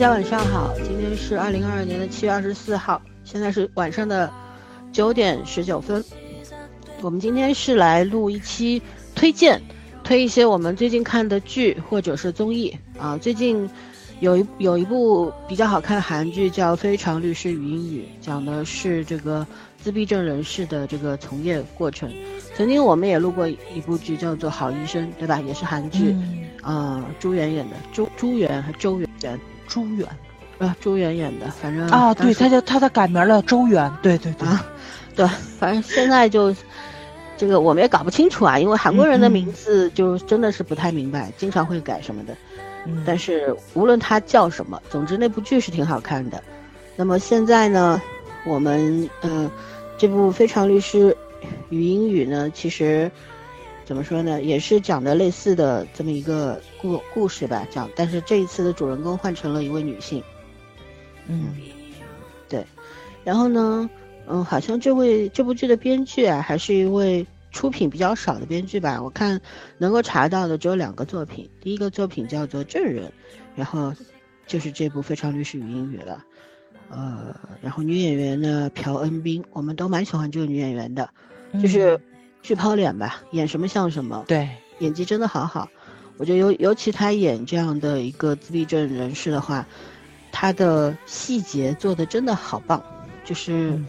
大家晚上好，今天是二零二二年的七月二十四号，现在是晚上的九点十九分。我们今天是来录一期推荐，推一些我们最近看的剧或者是综艺啊。最近有一有一部比较好看的韩剧叫《非常律师与英语》，讲的是这个自闭症人士的这个从业过程。曾经我们也录过一部剧叫做《好医生》，对吧？也是韩剧，啊，朱媛演的，朱朱媛和周媛，朱媛，啊，朱媛演的，反正啊，对，他叫他他改名了，周媛，对对对，对，反正现在就这个我们也搞不清楚啊，因为韩国人的名字就真的是不太明白，经常会改什么的。但是无论他叫什么，总之那部剧是挺好看的。那么现在呢，我们嗯，这部《非常律师》。语英语呢，其实怎么说呢，也是讲的类似的这么一个故故事吧，讲，但是这一次的主人公换成了一位女性。嗯，对，然后呢，嗯，好像这位这部剧的编剧啊，还是一位出品比较少的编剧吧，我看能够查到的只有两个作品，第一个作品叫做《证人》，然后就是这部《非常律师与英语》了。呃，然后女演员呢，朴恩斌，我们都蛮喜欢这个女演员的。就是巨抛脸吧，演什么像什么。对，演技真的好好。我觉得尤尤其他演这样的一个自闭症人士的话，他的细节做的真的好棒，就是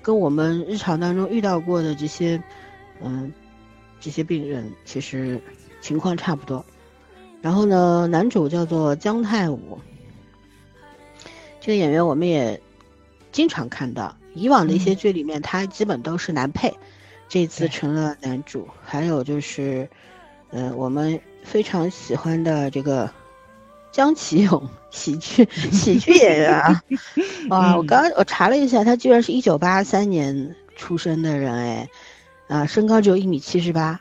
跟我们日常当中遇到过的这些，嗯，这些病人其实情况差不多。然后呢，男主叫做姜泰武，这个演员我们也经常看到，以往的一些剧里面他基本都是男配。这次成了男主，还有就是，呃，我们非常喜欢的这个江启勇，喜剧 喜剧演员啊！哇，我刚刚我查了一下，他居然是一九八三年出生的人，哎，啊，身高只有一米七十八，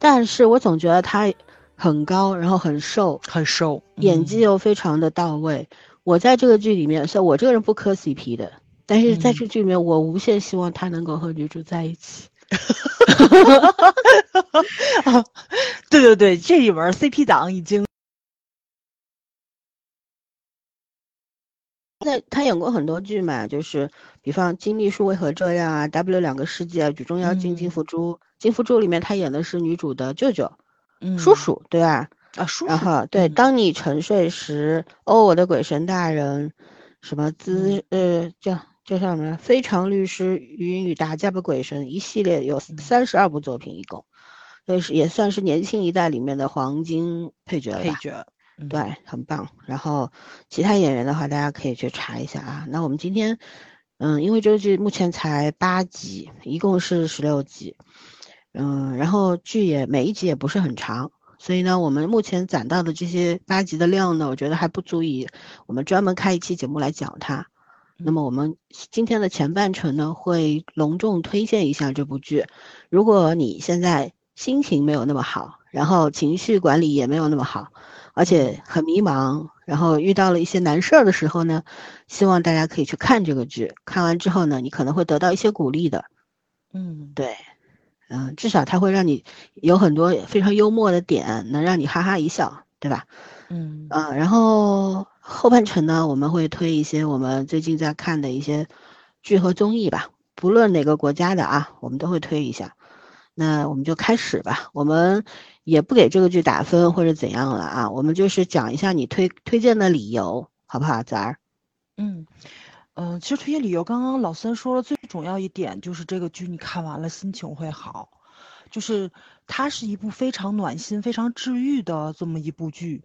但是我总觉得他很高，然后很瘦，很瘦，演技又非常的到位。我在这个剧里面，虽然我这个人不磕 CP 的，但是在这剧里面，我无限希望他能够和女主在一起。对对对，这一门 CP 党已经。那他演过很多剧嘛，就是比方《金秘书为何这样》啊，《W 两个世界》啊，《举重妖精金福珠》，金福珠里面他演的是女主的舅舅，嗯，叔叔，对吧？啊，叔叔。然后对，当你沉睡时，哦，我的鬼神大人，什么姿，呃，叫。叫什么？非常律师语音与打架的鬼神一系列有三十二部作品，一共，所以是也算是年轻一代里面的黄金配角了。配角，对，很棒。然后其他演员的话，大家可以去查一下啊。那我们今天，嗯，因为这个剧目前才八集，一共是十六集，嗯，然后剧也每一集也不是很长，所以呢，我们目前攒到的这些八集的量呢，我觉得还不足以我们专门开一期节目来讲它。那么我们今天的前半程呢，会隆重推荐一下这部剧。如果你现在心情没有那么好，然后情绪管理也没有那么好，而且很迷茫，然后遇到了一些难事儿的时候呢，希望大家可以去看这个剧。看完之后呢，你可能会得到一些鼓励的。嗯，对，嗯，至少它会让你有很多非常幽默的点，能让你哈哈一笑，对吧？嗯，啊，然后。后半程呢，我们会推一些我们最近在看的一些剧和综艺吧，不论哪个国家的啊，我们都会推一下。那我们就开始吧，我们也不给这个剧打分或者怎样了啊，我们就是讲一下你推推荐的理由，好不好，子儿？嗯嗯，其实推荐理由，刚刚老三说了，最重要一点就是这个剧你看完了心情会好，就是它是一部非常暖心、非常治愈的这么一部剧。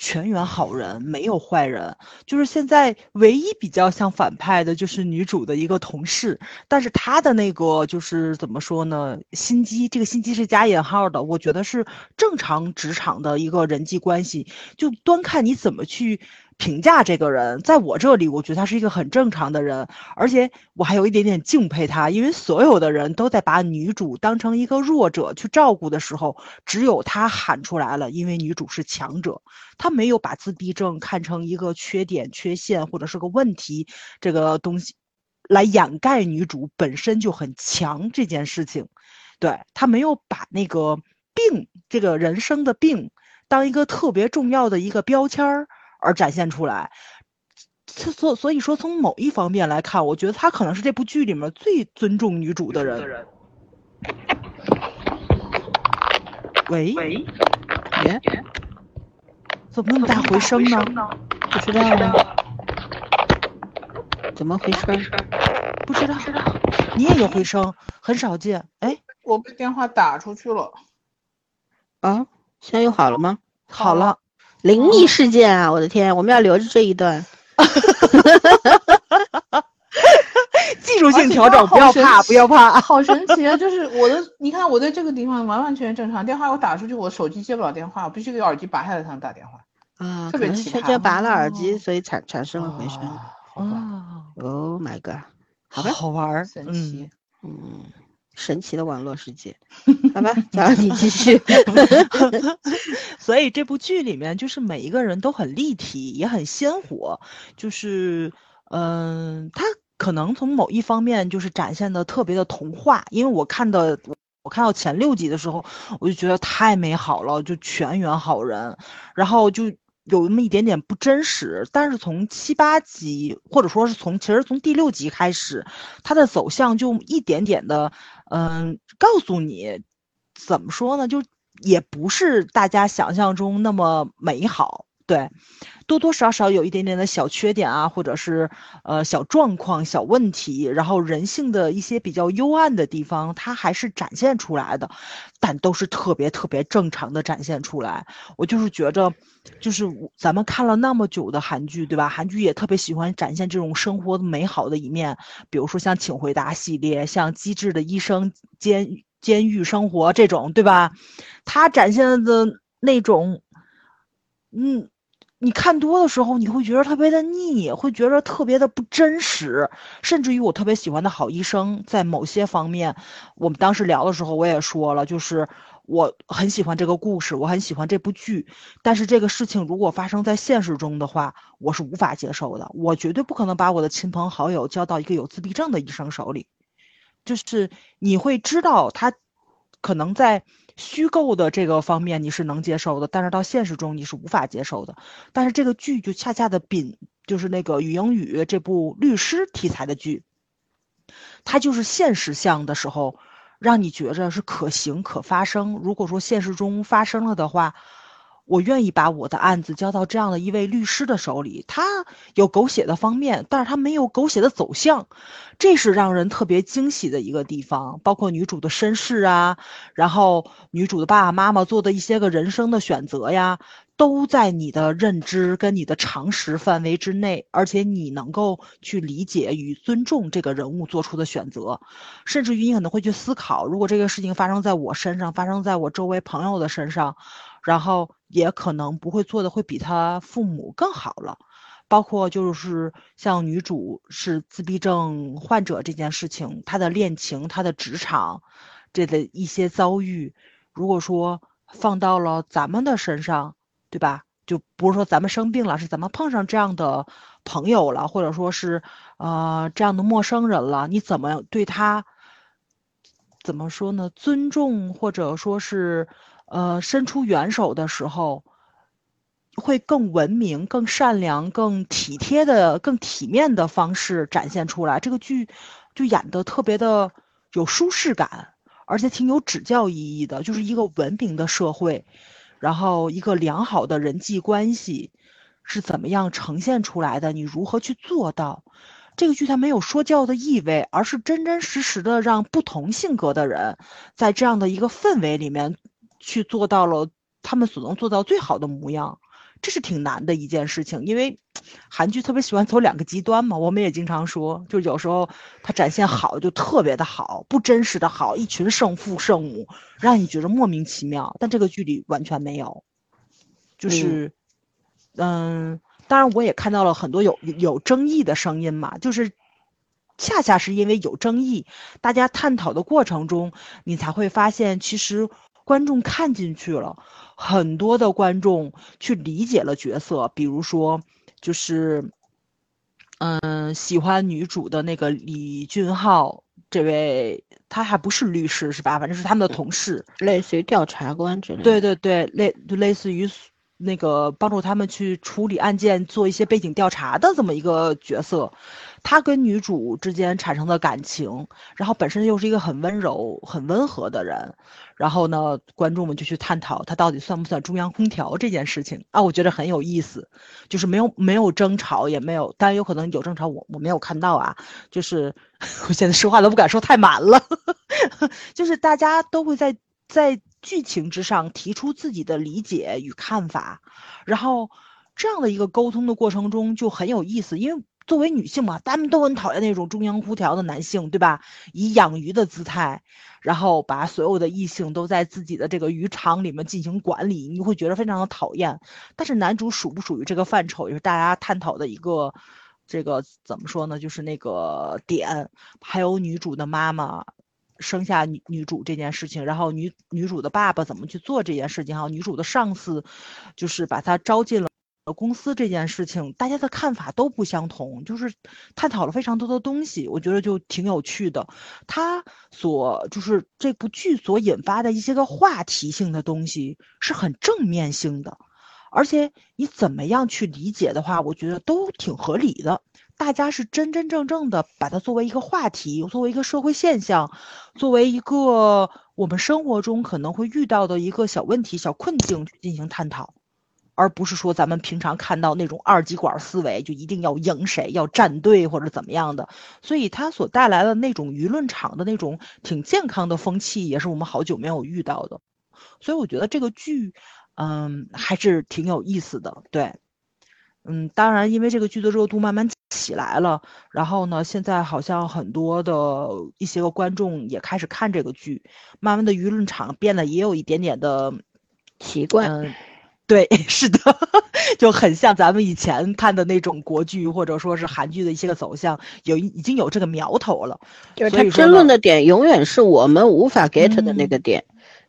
全员好人，没有坏人。就是现在唯一比较像反派的，就是女主的一个同事。但是她的那个就是怎么说呢？心机，这个心机是加引号的。我觉得是正常职场的一个人际关系，就端看你怎么去。评价这个人，在我这里，我觉得他是一个很正常的人，而且我还有一点点敬佩他，因为所有的人都在把女主当成一个弱者去照顾的时候，只有他喊出来了，因为女主是强者，他没有把自闭症看成一个缺点、缺陷或者是个问题这个东西，来掩盖女主本身就很强这件事情，对他没有把那个病这个人生的病当一个特别重要的一个标签儿。而展现出来。所所以说，从某一方面来看，我觉得他可能是这部剧里面最尊重女主的人。喂喂，耶，怎么那么大回声呢？不知道啊，怎么回事？不知道，你也有回声，很少见。哎，我被电话打出去了。啊，现在又好了吗？好了，灵异事件啊！我的天，我们要留着这一段。技术性调整，不要怕，不要怕，好神奇啊！就是我的，你看我在这个地方完完全全正常，电话我打出去，我手机接不了电话，我必须给耳机拔下来才能打电话。啊，特别奇葩。拔了耳机，所以产产生了回声。哦，Oh my god，好吧，好玩，神奇，嗯，神奇的网络世界。好吧，你继续。所以这部剧里面，就是每一个人都很立体，也很鲜活，就是，嗯，他。可能从某一方面就是展现的特别的童话，因为我看的我看到前六集的时候，我就觉得太美好了，就全员好人，然后就有那么一点点不真实。但是从七八集，或者说是从其实从第六集开始，它的走向就一点点的，嗯，告诉你怎么说呢，就也不是大家想象中那么美好，对。多多少少有一点点的小缺点啊，或者是呃小状况、小问题，然后人性的一些比较幽暗的地方，它还是展现出来的，但都是特别特别正常的展现出来。我就是觉着，就是咱们看了那么久的韩剧，对吧？韩剧也特别喜欢展现这种生活美好的一面，比如说像《请回答》系列，像《机智的医生监监狱生活》这种，对吧？它展现的那种，嗯。你看多的时候，你会觉得特别的腻，会觉得特别的不真实，甚至于我特别喜欢的好医生，在某些方面，我们当时聊的时候，我也说了，就是我很喜欢这个故事，我很喜欢这部剧，但是这个事情如果发生在现实中的话，我是无法接受的，我绝对不可能把我的亲朋好友交到一个有自闭症的医生手里，就是你会知道他可能在。虚构的这个方面你是能接受的，但是到现实中你是无法接受的。但是这个剧就恰恰的秉就是那个语英语这部律师题材的剧，它就是现实向的时候，让你觉着是可行可发生。如果说现实中发生了的话。我愿意把我的案子交到这样的一位律师的手里，他有狗血的方面，但是他没有狗血的走向，这是让人特别惊喜的一个地方。包括女主的身世啊，然后女主的爸爸妈妈做的一些个人生的选择呀，都在你的认知跟你的常识范围之内，而且你能够去理解与尊重这个人物做出的选择，甚至于你可能会去思考，如果这个事情发生在我身上，发生在我周围朋友的身上。然后也可能不会做的会比他父母更好了，包括就是像女主是自闭症患者这件事情，她的恋情、她的职场，这的一些遭遇，如果说放到了咱们的身上，对吧？就不是说咱们生病了，是咱们碰上这样的朋友了，或者说是呃这样的陌生人了，你怎么对他？怎么说呢？尊重或者说是。呃，伸出援手的时候，会更文明、更善良、更体贴的、更体面的方式展现出来。这个剧就演的特别的有舒适感，而且挺有指教意义的。就是一个文明的社会，然后一个良好的人际关系是怎么样呈现出来的？你如何去做到？这个剧它没有说教的意味，而是真真实实的让不同性格的人在这样的一个氛围里面。去做到了他们所能做到最好的模样，这是挺难的一件事情。因为韩剧特别喜欢走两个极端嘛，我们也经常说，就有时候它展现好就特别的好，不真实的好，一群圣父圣母，让你觉得莫名其妙。但这个剧里完全没有，就是，嗯，当然我也看到了很多有有争议的声音嘛，就是恰恰是因为有争议，大家探讨的过程中，你才会发现其实。观众看进去了，很多的观众去理解了角色，比如说，就是，嗯，喜欢女主的那个李俊浩这位，他还不是律师是吧？反正是他们的同事，类似于调查官之类。对对对，类就类似于那个帮助他们去处理案件、做一些背景调查的这么一个角色。他跟女主之间产生的感情，然后本身又是一个很温柔、很温和的人。然后呢，观众们就去探讨他到底算不算中央空调这件事情啊？我觉得很有意思，就是没有没有争吵，也没有，当然有可能有争吵，我我没有看到啊。就是 我现在说话都不敢说太满了，就是大家都会在在剧情之上提出自己的理解与看法，然后这样的一个沟通的过程中就很有意思，因为。作为女性嘛，咱们都很讨厌那种中央空调的男性，对吧？以养鱼的姿态，然后把所有的异性都在自己的这个渔场里面进行管理，你会觉得非常的讨厌。但是男主属不属于这个范畴，也是大家探讨的一个这个怎么说呢？就是那个点。还有女主的妈妈生下女女主这件事情，然后女女主的爸爸怎么去做这件事情？哈，女主的上司就是把她招进了。呃公司这件事情，大家的看法都不相同，就是探讨了非常多的东西，我觉得就挺有趣的。他所就是这部剧所引发的一些个话题性的东西是很正面性的，而且你怎么样去理解的话，我觉得都挺合理的。大家是真真正正的把它作为一个话题，作为一个社会现象，作为一个我们生活中可能会遇到的一个小问题、小困境去进行探讨。而不是说咱们平常看到那种二极管思维，就一定要赢谁，要站队或者怎么样的，所以它所带来的那种舆论场的那种挺健康的风气，也是我们好久没有遇到的。所以我觉得这个剧，嗯，还是挺有意思的。对，嗯，当然，因为这个剧的热度慢慢起来了，然后呢，现在好像很多的一些个观众也开始看这个剧，慢慢的舆论场变得也有一点点的奇怪。对，是的，就很像咱们以前看的那种国剧或者说是韩剧的一些个走向，有已经有这个苗头了。就是他争论的点永远是我们无法 get 的那个点，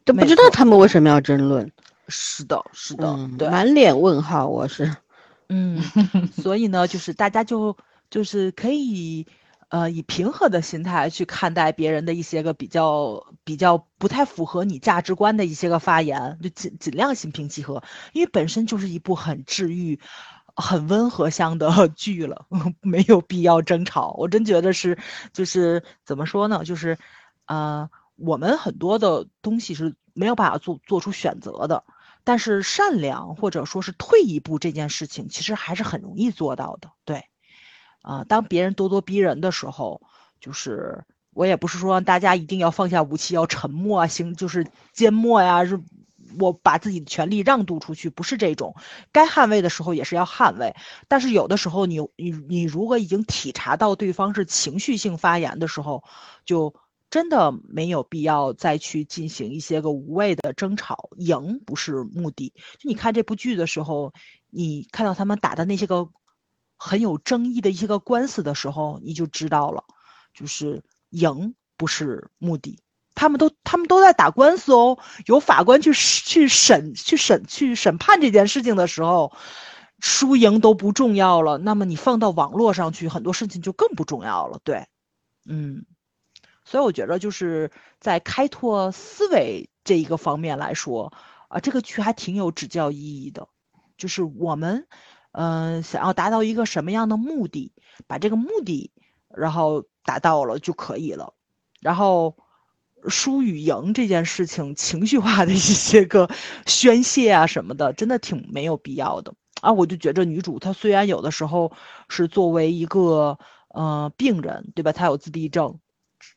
都不知道他们为什么要争论。是的，是的，对，满脸问号，我是。嗯，所以呢，就是大家就就是可以。呃，以平和的心态去看待别人的一些个比较比较不太符合你价值观的一些个发言，就尽尽量心平气和，因为本身就是一部很治愈、很温和向的 剧了，没有必要争吵。我真觉得是，就是怎么说呢？就是，呃，我们很多的东西是没有办法做做出选择的，但是善良或者说是退一步这件事情，其实还是很容易做到的。对。啊，当别人咄咄逼人的时候，就是我也不是说大家一定要放下武器，要沉默啊，行，就是缄默呀，是，我把自己的权利让渡出去，不是这种，该捍卫的时候也是要捍卫。但是有的时候，你你你如果已经体察到对方是情绪性发言的时候，就真的没有必要再去进行一些个无谓的争吵，赢不是目的。就你看这部剧的时候，你看到他们打的那些个。很有争议的一些个官司的时候，你就知道了，就是赢不是目的。他们都他们都在打官司哦，有法官去去审去审去审判这件事情的时候，输赢都不重要了。那么你放到网络上去，很多事情就更不重要了。对，嗯，所以我觉得就是在开拓思维这一个方面来说，啊，这个剧还挺有指教意义的，就是我们。嗯，想要达到一个什么样的目的，把这个目的，然后达到了就可以了。然后，输与赢这件事情，情绪化的一些个宣泄啊什么的，真的挺没有必要的啊。我就觉着女主她虽然有的时候是作为一个呃病人，对吧？她有自闭症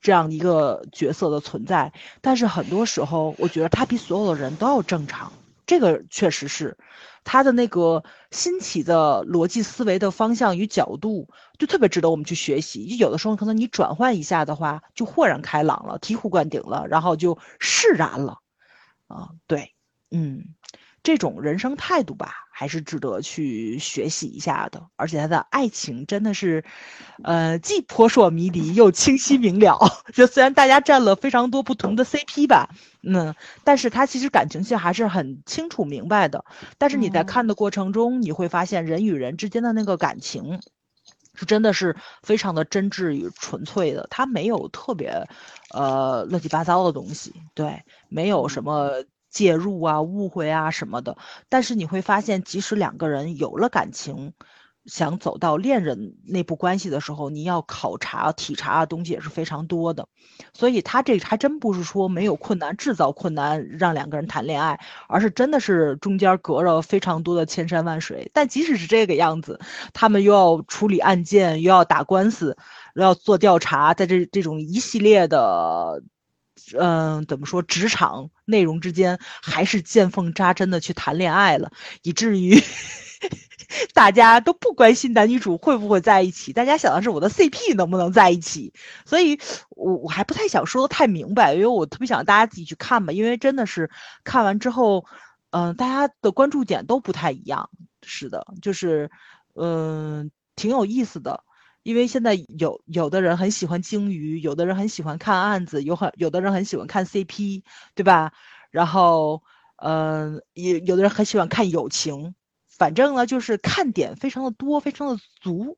这样一个角色的存在，但是很多时候，我觉得她比所有的人都要正常。这个确实是。他的那个新奇的逻辑思维的方向与角度，就特别值得我们去学习。就有的时候可能你转换一下的话，就豁然开朗了，醍醐灌顶了，然后就释然了。啊，对，嗯。这种人生态度吧，还是值得去学习一下的。而且他的爱情真的是，呃，既扑朔迷离又清晰明了。就虽然大家占了非常多不同的 CP 吧，嗯，但是他其实感情线还是很清楚明白的。但是你在看的过程中，你会发现人与人之间的那个感情，是真的是非常的真挚与纯粹的。他没有特别，呃，乱七八糟的东西，对，没有什么。介入啊、误会啊什么的。但是你会发现，即使两个人有了感情，想走到恋人内部关系的时候，你要考察、体察的东西也是非常多的。所以他这还真不是说没有困难制造困难让两个人谈恋爱，而是真的是中间隔着非常多的千山万水。但即使是这个样子，他们又要处理案件，又要打官司，要做调查，在这这种一系列的，嗯，怎么说职场内容之间，还是见缝插针的去谈恋爱了，以至于。大家都不关心男女主会不会在一起，大家想的是我的 CP 能不能在一起，所以我我还不太想说的太明白，因为我特别想大家自己去看吧，因为真的是看完之后，嗯，大家的关注点都不太一样，是的，就是嗯，挺有意思的，因为现在有有的人很喜欢鲸鱼，有的人很喜欢看案子，有很有的人很喜欢看 CP，对吧？然后嗯，也有的人很喜欢看友情。反正呢，就是看点非常的多，非常的足。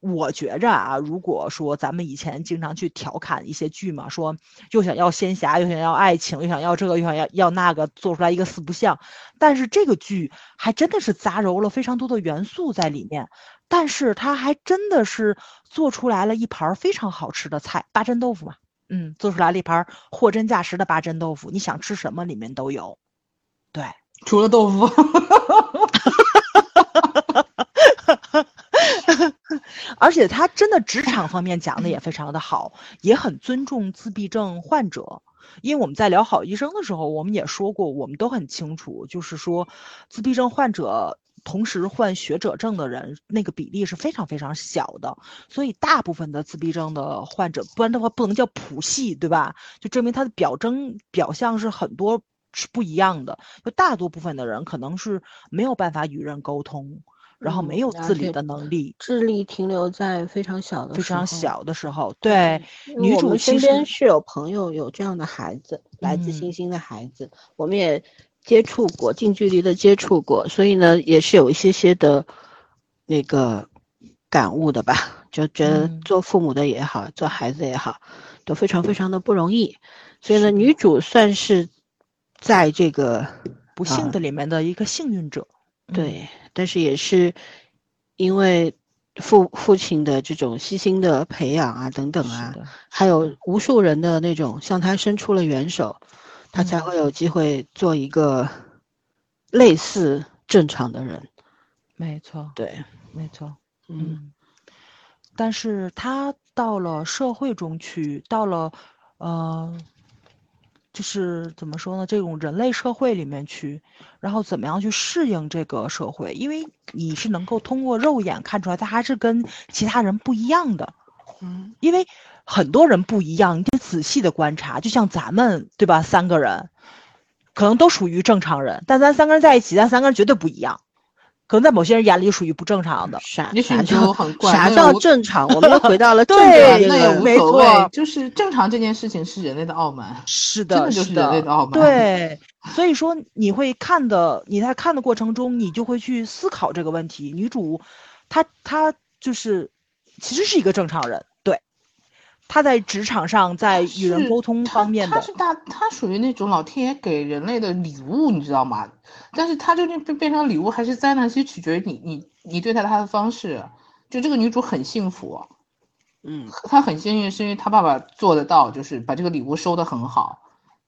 我觉着啊，如果说咱们以前经常去调侃一些剧嘛，说又想要仙侠，又想要爱情，又想要这个，又想要要那个，做出来一个四不像。但是这个剧还真的是杂糅了非常多的元素在里面，但是他还真的是做出来了一盘非常好吃的菜——八珍豆腐嘛。嗯，做出来了一盘货真价实的八珍豆腐，你想吃什么里面都有。对，除了豆腐。而且他真的职场方面讲的也非常的好，也很尊重自闭症患者。因为我们在聊好医生的时候，我们也说过，我们都很清楚，就是说自闭症患者同时患学者症的人，那个比例是非常非常小的。所以大部分的自闭症的患者，不然的话不能叫谱系，对吧？就证明他的表征表象是很多是不一样的。就大多部分的人可能是没有办法与人沟通。然后没有自理的能力，智力停留在非常小的非常小的时候。对，女主身边是有朋友有这样的孩子，来自星星的孩子，我们也接触过，近距离的接触过，所以呢，也是有一些些的那个感悟的吧，就觉得做父母的也好，做孩子也好，都非常非常的不容易。所以呢，女主算是在这个不幸的里面的一个幸运者。对。但是也是，因为父父亲的这种悉心的培养啊，等等啊，还有无数人的那种向他伸出了援手，他才会有机会做一个类似正常的人。没错，对，没错，嗯。但是他到了社会中去，到了，呃。就是怎么说呢？这种人类社会里面去，然后怎么样去适应这个社会？因为你是能够通过肉眼看出来，他还是跟其他人不一样的。嗯，因为很多人不一样，你得仔细的观察。就像咱们对吧？三个人，可能都属于正常人，但咱三个人在一起，咱三个人绝对不一样。可能在某些人眼里属于不正常的，啥啥叫啥叫正常？我们又回到了正常，那也无所谓。就是正常这件事情是人类的傲慢，是的，真的就是人类的傲慢。对，所以说你会看的，你在看的过程中，你就会去思考这个问题。女主，她她就是其实是一个正常人。他在职场上，在与人沟通方面的，他是大，他属于那种老天爷给人类的礼物，你知道吗？但是他究竟变变成礼物还是灾难，其实取决于你，你，你对待他的方式。就这个女主很幸福，嗯，她很幸运，是因为她爸爸做得到，就是把这个礼物收得很好。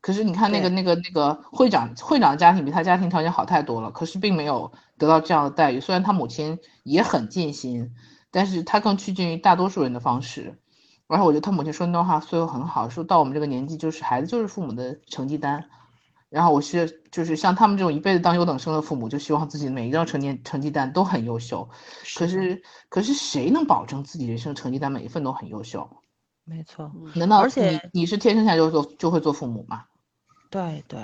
可是你看那个那个那个会长，会长家庭比他家庭条件好太多了，可是并没有得到这样的待遇。虽然他母亲也很尽心，但是他更趋近于大多数人的方式。然后我觉得他母亲说那段话说的很好，说到我们这个年纪，就是孩子就是父母的成绩单。然后我是就是像他们这种一辈子当优等生的父母，就希望自己每一张成绩成绩单都很优秀。可是可是谁能保证自己人生成绩单每一份都很优秀？没错。难道而且你你是天生下来就做就会做父母吗？对对。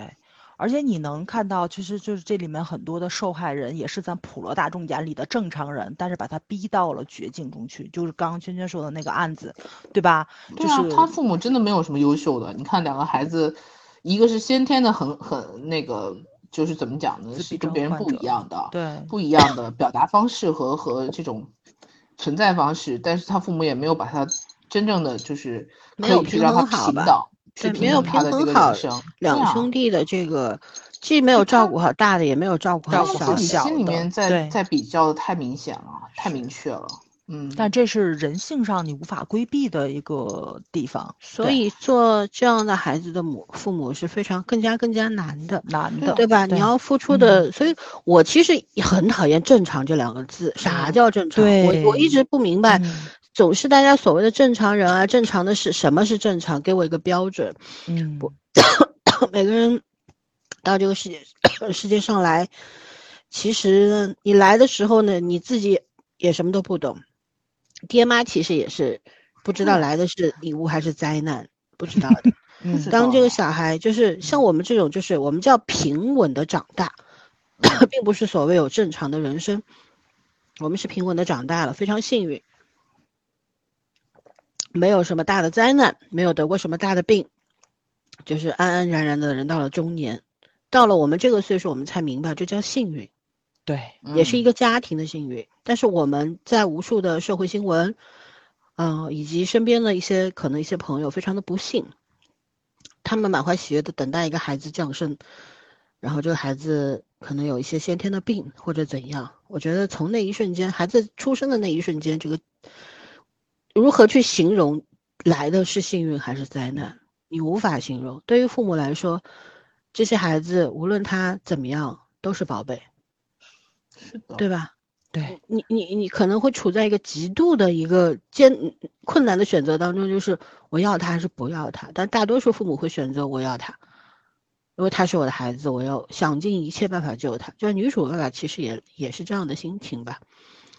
而且你能看到，其实就是这里面很多的受害人也是咱普罗大众眼里的正常人，但是把他逼到了绝境中去，就是刚刚圈圈说的那个案子，对吧？对啊，他父母真的没有什么优秀的。你看两个孩子，一个是先天的很很那个，就是怎么讲呢？是跟别人不一样的，对，不一样的表达方式和和这种存在方式，但是他父母也没有把他真正的就是可以去让他平对，没有平衡好两兄弟的这个既没有照顾好大的，也没有照顾好小的。心里面在在比较的太明显了，太明确了。嗯，但这是人性上你无法规避的一个地方。所以做这样的孩子的母父母是非常更加更加难的，难的，对吧？你要付出的，所以我其实很讨厌“正常”这两个字。啥叫正常？我我一直不明白。总是大家所谓的正常人啊，正常的是什么是正常？给我一个标准。嗯，不，每个人到这个世界世界上来，其实你来的时候呢，你自己也什么都不懂，爹妈其实也是不知道来的是礼物还是灾难，不知道的。嗯，当这个小孩就是像我们这种，就是我们叫平稳的长大，并不是所谓有正常的人生，我们是平稳的长大了，非常幸运。没有什么大的灾难，没有得过什么大的病，就是安安然然的人到了中年，到了我们这个岁数，我们才明白这叫幸运，对，也是一个家庭的幸运。但是我们在无数的社会新闻，嗯，以及身边的一些可能一些朋友非常的不幸，他们满怀喜悦的等待一个孩子降生，然后这个孩子可能有一些先天的病或者怎样。我觉得从那一瞬间，孩子出生的那一瞬间，这个。如何去形容来的是幸运还是灾难？你无法形容。对于父母来说，这些孩子无论他怎么样都是宝贝，是的，对吧？对你，你，你可能会处在一个极度的一个艰困难的选择当中，就是我要他还是不要他。但大多数父母会选择我要他，因为他是我的孩子，我要想尽一切办法救他。就女主爸爸其实也也是这样的心情吧。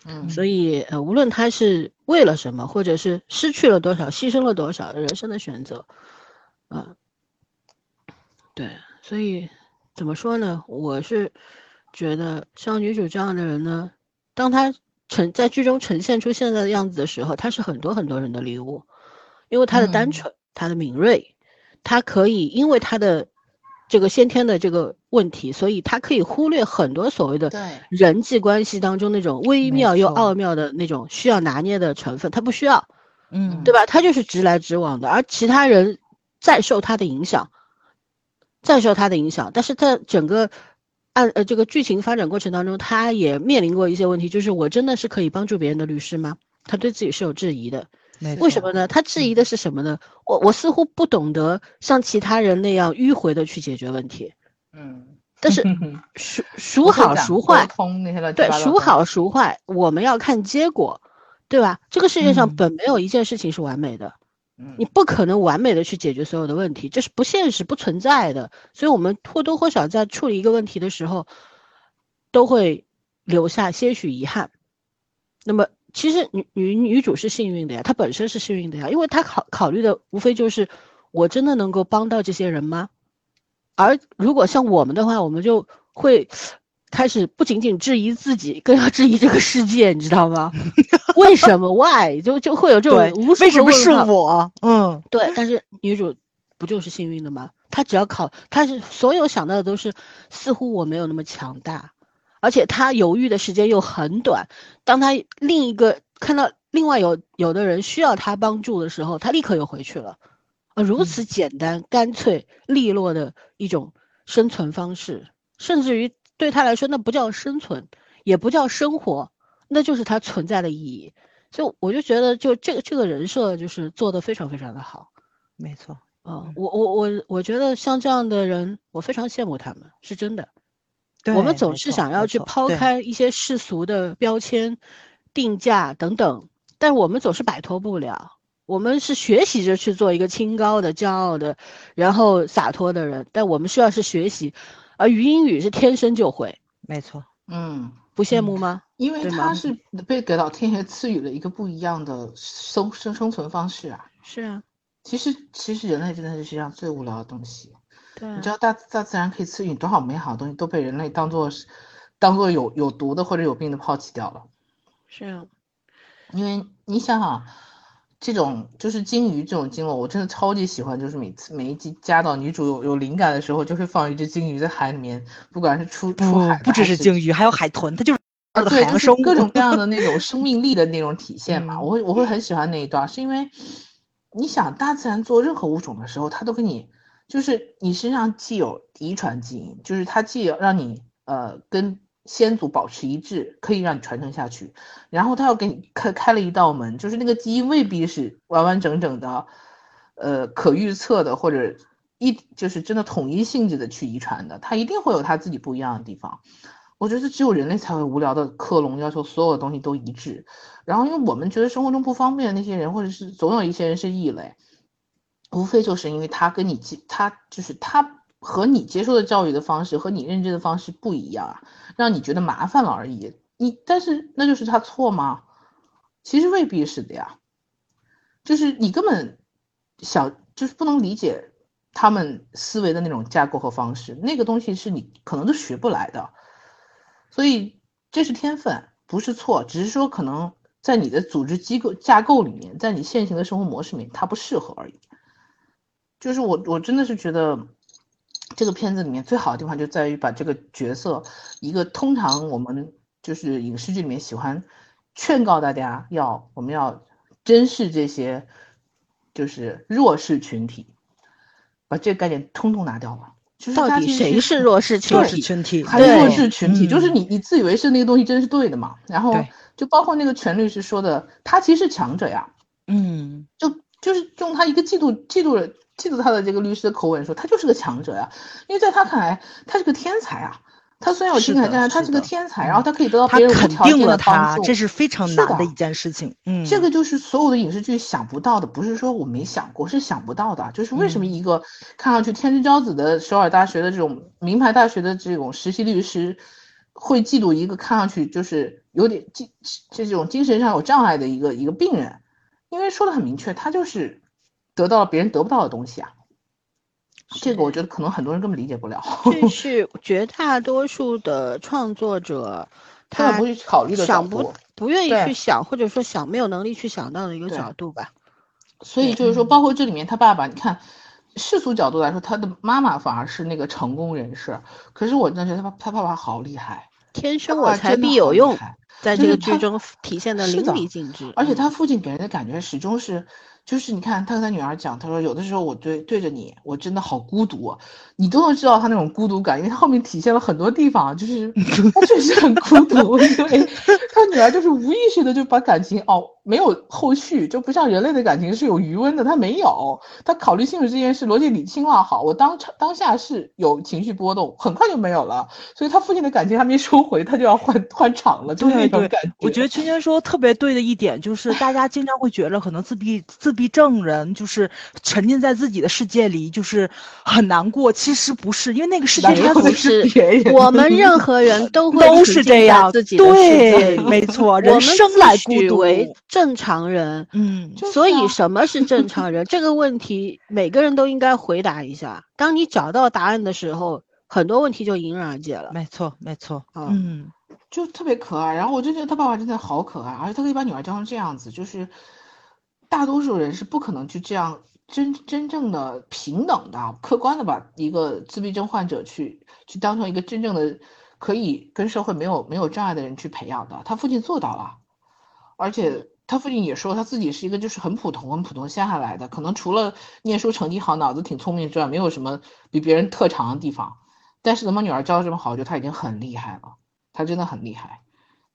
嗯，所以呃，无论他是为了什么，或者是失去了多少，牺牲了多少人生的选择，啊，对，所以怎么说呢？我是觉得像女主这样的人呢，当她呈在剧中呈现出现在的样子的时候，她是很多很多人的礼物，因为她的单纯，她的敏锐，她可以因为她的。这个先天的这个问题，所以他可以忽略很多所谓的人际关系当中那种微妙又奥妙的那种需要拿捏的成分，他不需要，嗯，对吧？他就是直来直往的，而其他人再受他的影响，再受他的影响，但是他整个按呃这个剧情发展过程当中，他也面临过一些问题，就是我真的是可以帮助别人的律师吗？他对自己是有质疑的。为什么呢？他质疑的是什么呢？我我似乎不懂得像其他人那样迂回的去解决问题。嗯，但是 孰孰好孰坏？对，孰好孰坏？我们要看结果，对吧？这个世界上本没有一件事情是完美的，嗯你不可能完美的去解决所有的问题，这是不现实、不存在的。所以，我们或多或少在处理一个问题的时候，都会留下些许遗憾。那么。其实女女女主是幸运的呀，她本身是幸运的呀，因为她考考虑的无非就是我真的能够帮到这些人吗？而如果像我们的话，我们就会开始不仅仅质疑自己，更要质疑这个世界，你知道吗？为什么？Why？就就会有这种无为什么是我？嗯，对。但是女主不就是幸运的吗？她只要考，她是所有想到的都是似乎我没有那么强大。而且她犹豫的时间又很短，当她另一个看到另外有有的人需要她帮助的时候，她立刻又回去了，啊，如此简单、干脆、利落的一种生存方式，甚至于对他来说，那不叫生存，也不叫生活，那就是他存在的意义。所以我就觉得，就这个这个人设就是做的非常非常的好，没错，啊，我我我我觉得像这样的人，我非常羡慕他们，是真的。我们总是想要去抛开一些世俗的标签、定价等等，但我们总是摆脱不了。我们是学习着去做一个清高的、骄傲的，然后洒脱的人，但我们需要是学习。而于英语是天生就会，没错，嗯，不羡慕吗？因为他是被给老天爷赐予了一个不一样的生生生存方式啊。是啊，其实其实人类真的是世界上最无聊的东西。对你知道大大自然可以赐予你多少美好的东西，都被人类当做是，当做有有毒的或者有病的抛弃掉了。是啊，因为你想想，这种就是金鱼这种鲸落，我真的超级喜欢，就是每次每一集加到女主有有灵感的时候，就会放一只金鱼在海里面，不管是出出海，不只是鲸鱼，还有海豚，它就是对，就是各种各样的那种生命力的那种体现嘛。我会我会很喜欢那一段，是因为你想大自然做任何物种的时候，它都给你。就是你身上既有遗传基因，就是它既有让你呃跟先祖保持一致，可以让你传承下去，然后他又给你开开了一道门，就是那个基因未必是完完整整的，呃可预测的或者一就是真的统一性质的去遗传的，它一定会有它自己不一样的地方。我觉得只有人类才会无聊的克隆，要求所有的东西都一致。然后，因为我们觉得生活中不方便的那些人，或者是总有一些人是异类，无非就是因为他跟你接，他就是他和你接受的教育的方式和你认知的方式不一样啊，让你觉得麻烦了而已。你但是那就是他错吗？其实未必是的呀，就是你根本想就是不能理解他们思维的那种架构和方式，那个东西是你可能都学不来的。所以这是天分，不是错，只是说可能在你的组织机构架构里面，在你现行的生活模式里面，它不适合而已。就是我，我真的是觉得这个片子里面最好的地方就在于把这个角色，一个通常我们就是影视剧里面喜欢劝告大家要我们要珍视这些就是弱势群体，把这个概念通通拿掉了。到底谁是弱势群体？群体还是弱势群体？就是你，你自以为是那个东西，真是对的嘛？然后就包括那个权律师说的，他其实是强者呀。嗯，就就是用他一个嫉妒、嫉妒、嫉妒他的这个律师的口吻说，他就是个强者呀，因为在他看来，他是个天才啊。他虽然有精彩，但是他是个天才，然后他可以得到别人无条件的帮助，这是非常难的一件事情。嗯，这个就是所有的影视剧想不到的，不是说我没想过，是想不到的。就是为什么一个看上去天之骄子的首尔大学的这种名牌大学的这种实习律师，会嫉妒一个看上去就是有点精这种精神上有障碍的一个一个病人？因为说的很明确，他就是得到了别人得不到的东西啊。这个我觉得可能很多人根本理解不了。这是绝大多数的创作者，他不去考虑的想不不愿意去想，或者说想没有能力去想到的一个角度吧。所以就是说，包括这里面他爸爸，你看世俗角度来说，他的妈妈反而是那个成功人士。可是我真的觉得他他爸爸好厉害，天生我材必有用，在这个剧中体现的淋漓尽致。而且他父亲给人的感觉始终是。就是你看他跟他女儿讲，他说有的时候我对对着你，我真的好孤独，你都能知道他那种孤独感，因为他后面体现了很多地方，就是 他确实很孤独，因为他女儿就是无意识的就把感情哦没有后续，就不像人类的感情是有余温的，他没有，他考虑清楚这件事，逻辑理清了，好，我当场当下是有情绪波动，很快就没有了，所以他父亲的感情还没收回，他就要换换场了，就那种感觉。我觉得圈圈说特别对的一点就是，大家经常会觉得可能自闭自。自闭症人就是沉浸在自己的世界里，就是很难过。其实不是，因为那个世界他不是我们任何人 都会都是这样自己。对，没 错，人生来孤独为正常人。嗯，所以什么是正常人这个问题，每个人都应该回答一下。当你找到答案的时候，很多问题就迎刃而解了。没错，没错。嗯，就特别可爱。然后我就觉得他爸爸真的好可爱，而且他可以把女儿教成这样子，就是。大多数人是不可能去这样真真正的平等的、客观的把一个自闭症患者去去当成一个真正的可以跟社会没有没有障碍的人去培养的。他父亲做到了，而且他父亲也说他自己是一个就是很普通、很普通下来的，可能除了念书成绩好、脑子挺聪明之外，没有什么比别人特长的地方。但是能把女儿教的这么好，我觉得他已经很厉害了，他真的很厉害。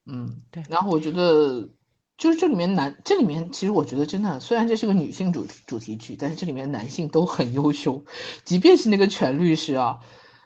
嗯，对。然后我觉得。就是这里面男，这里面其实我觉得真的，虽然这是个女性主主题剧，但是这里面男性都很优秀，即便是那个全律师啊，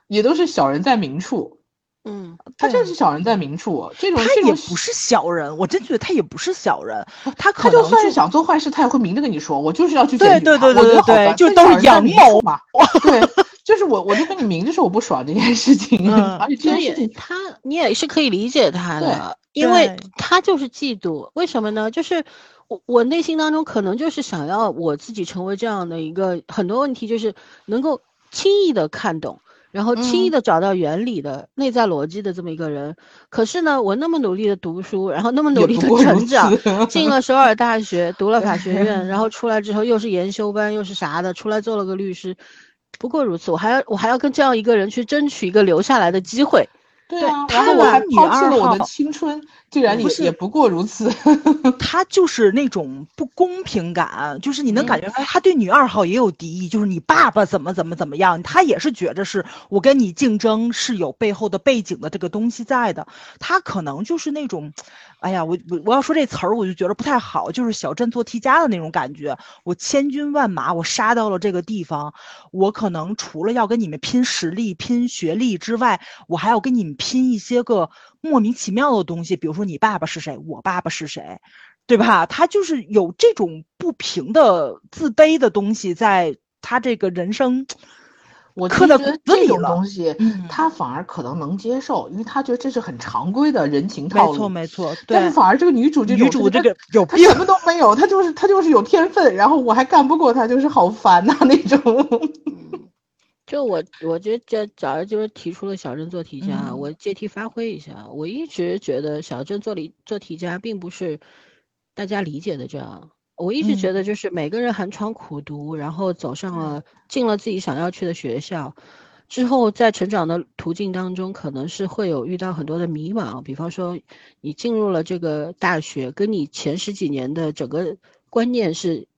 也都是小人在明处。嗯，他真是小人在明处，这种他也不是小人，我真觉得他也不是小人，他他就算是想做坏事，他也会明着跟你说，我就是要去。对对对对对，就都是阳谋嘛。对，就是我我就跟你明着说我不爽这件事情，而且这件事情他你也是可以理解他的。因为他就是嫉妒，为什么呢？就是我我内心当中可能就是想要我自己成为这样的一个很多问题，就是能够轻易的看懂，然后轻易的找到原理的内在逻辑的这么一个人。可是呢，我那么努力的读书，然后那么努力的成长，进了首尔大学，读了法学院，然后 出来之后又是研修班，又是啥的，出来做了个律师。不过如此，我还要我还要跟这样一个人去争取一个留下来的机会。对啊，然后我还抛弃了我的青春，虽然也也不过如此。他就是那种不公平感，就是你能感觉出来，他对女二号也有敌意，就是你爸爸怎么怎么怎么样，他也是觉着是我跟你竞争是有背后的背景的这个东西在的。他可能就是那种，哎呀，我我我要说这词儿，我就觉得不太好，就是小镇做题家的那种感觉。我千军万马，我杀到了这个地方，我可能除了要跟你们拼实力、拼学历之外，我还要跟你们拼一些个。莫名其妙的东西，比如说你爸爸是谁，我爸爸是谁，对吧？他就是有这种不平的、自卑的东西，在他这个人生，我刻在骨子里了。东西，他反而可能能接受，因为他觉得这是很常规的人情套路。没错，没错。但是反而这个女主，这女主这个有病，什么都没有，她就是她就是有天分，然后我还干不过她，就是好烦呐那种。就我，我觉得这早上就是提出了小镇做题家，我借题发挥一下。我一直觉得小镇做题做题家并不是大家理解的这样。我一直觉得就是每个人寒窗苦读，然后走上了进了自己想要去的学校之后，在成长的途径当中，可能是会有遇到很多的迷茫。比方说，你进入了这个大学，跟你前十几年的整个观念是。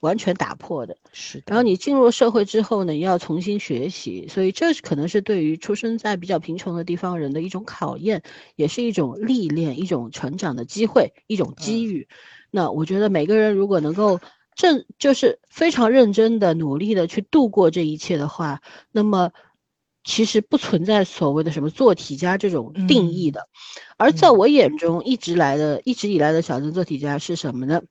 完全打破的，是。然后你进入社会之后呢，要重新学习，所以这可能是对于出生在比较贫穷的地方人的一种考验，也是一种历练，一种成长的机会，一种机遇。那我觉得每个人如果能够正，就是非常认真的努力的去度过这一切的话，那么其实不存在所谓的什么做题家这种定义的。而在我眼中，一直来的，一直以来的小镇做题家是什么呢？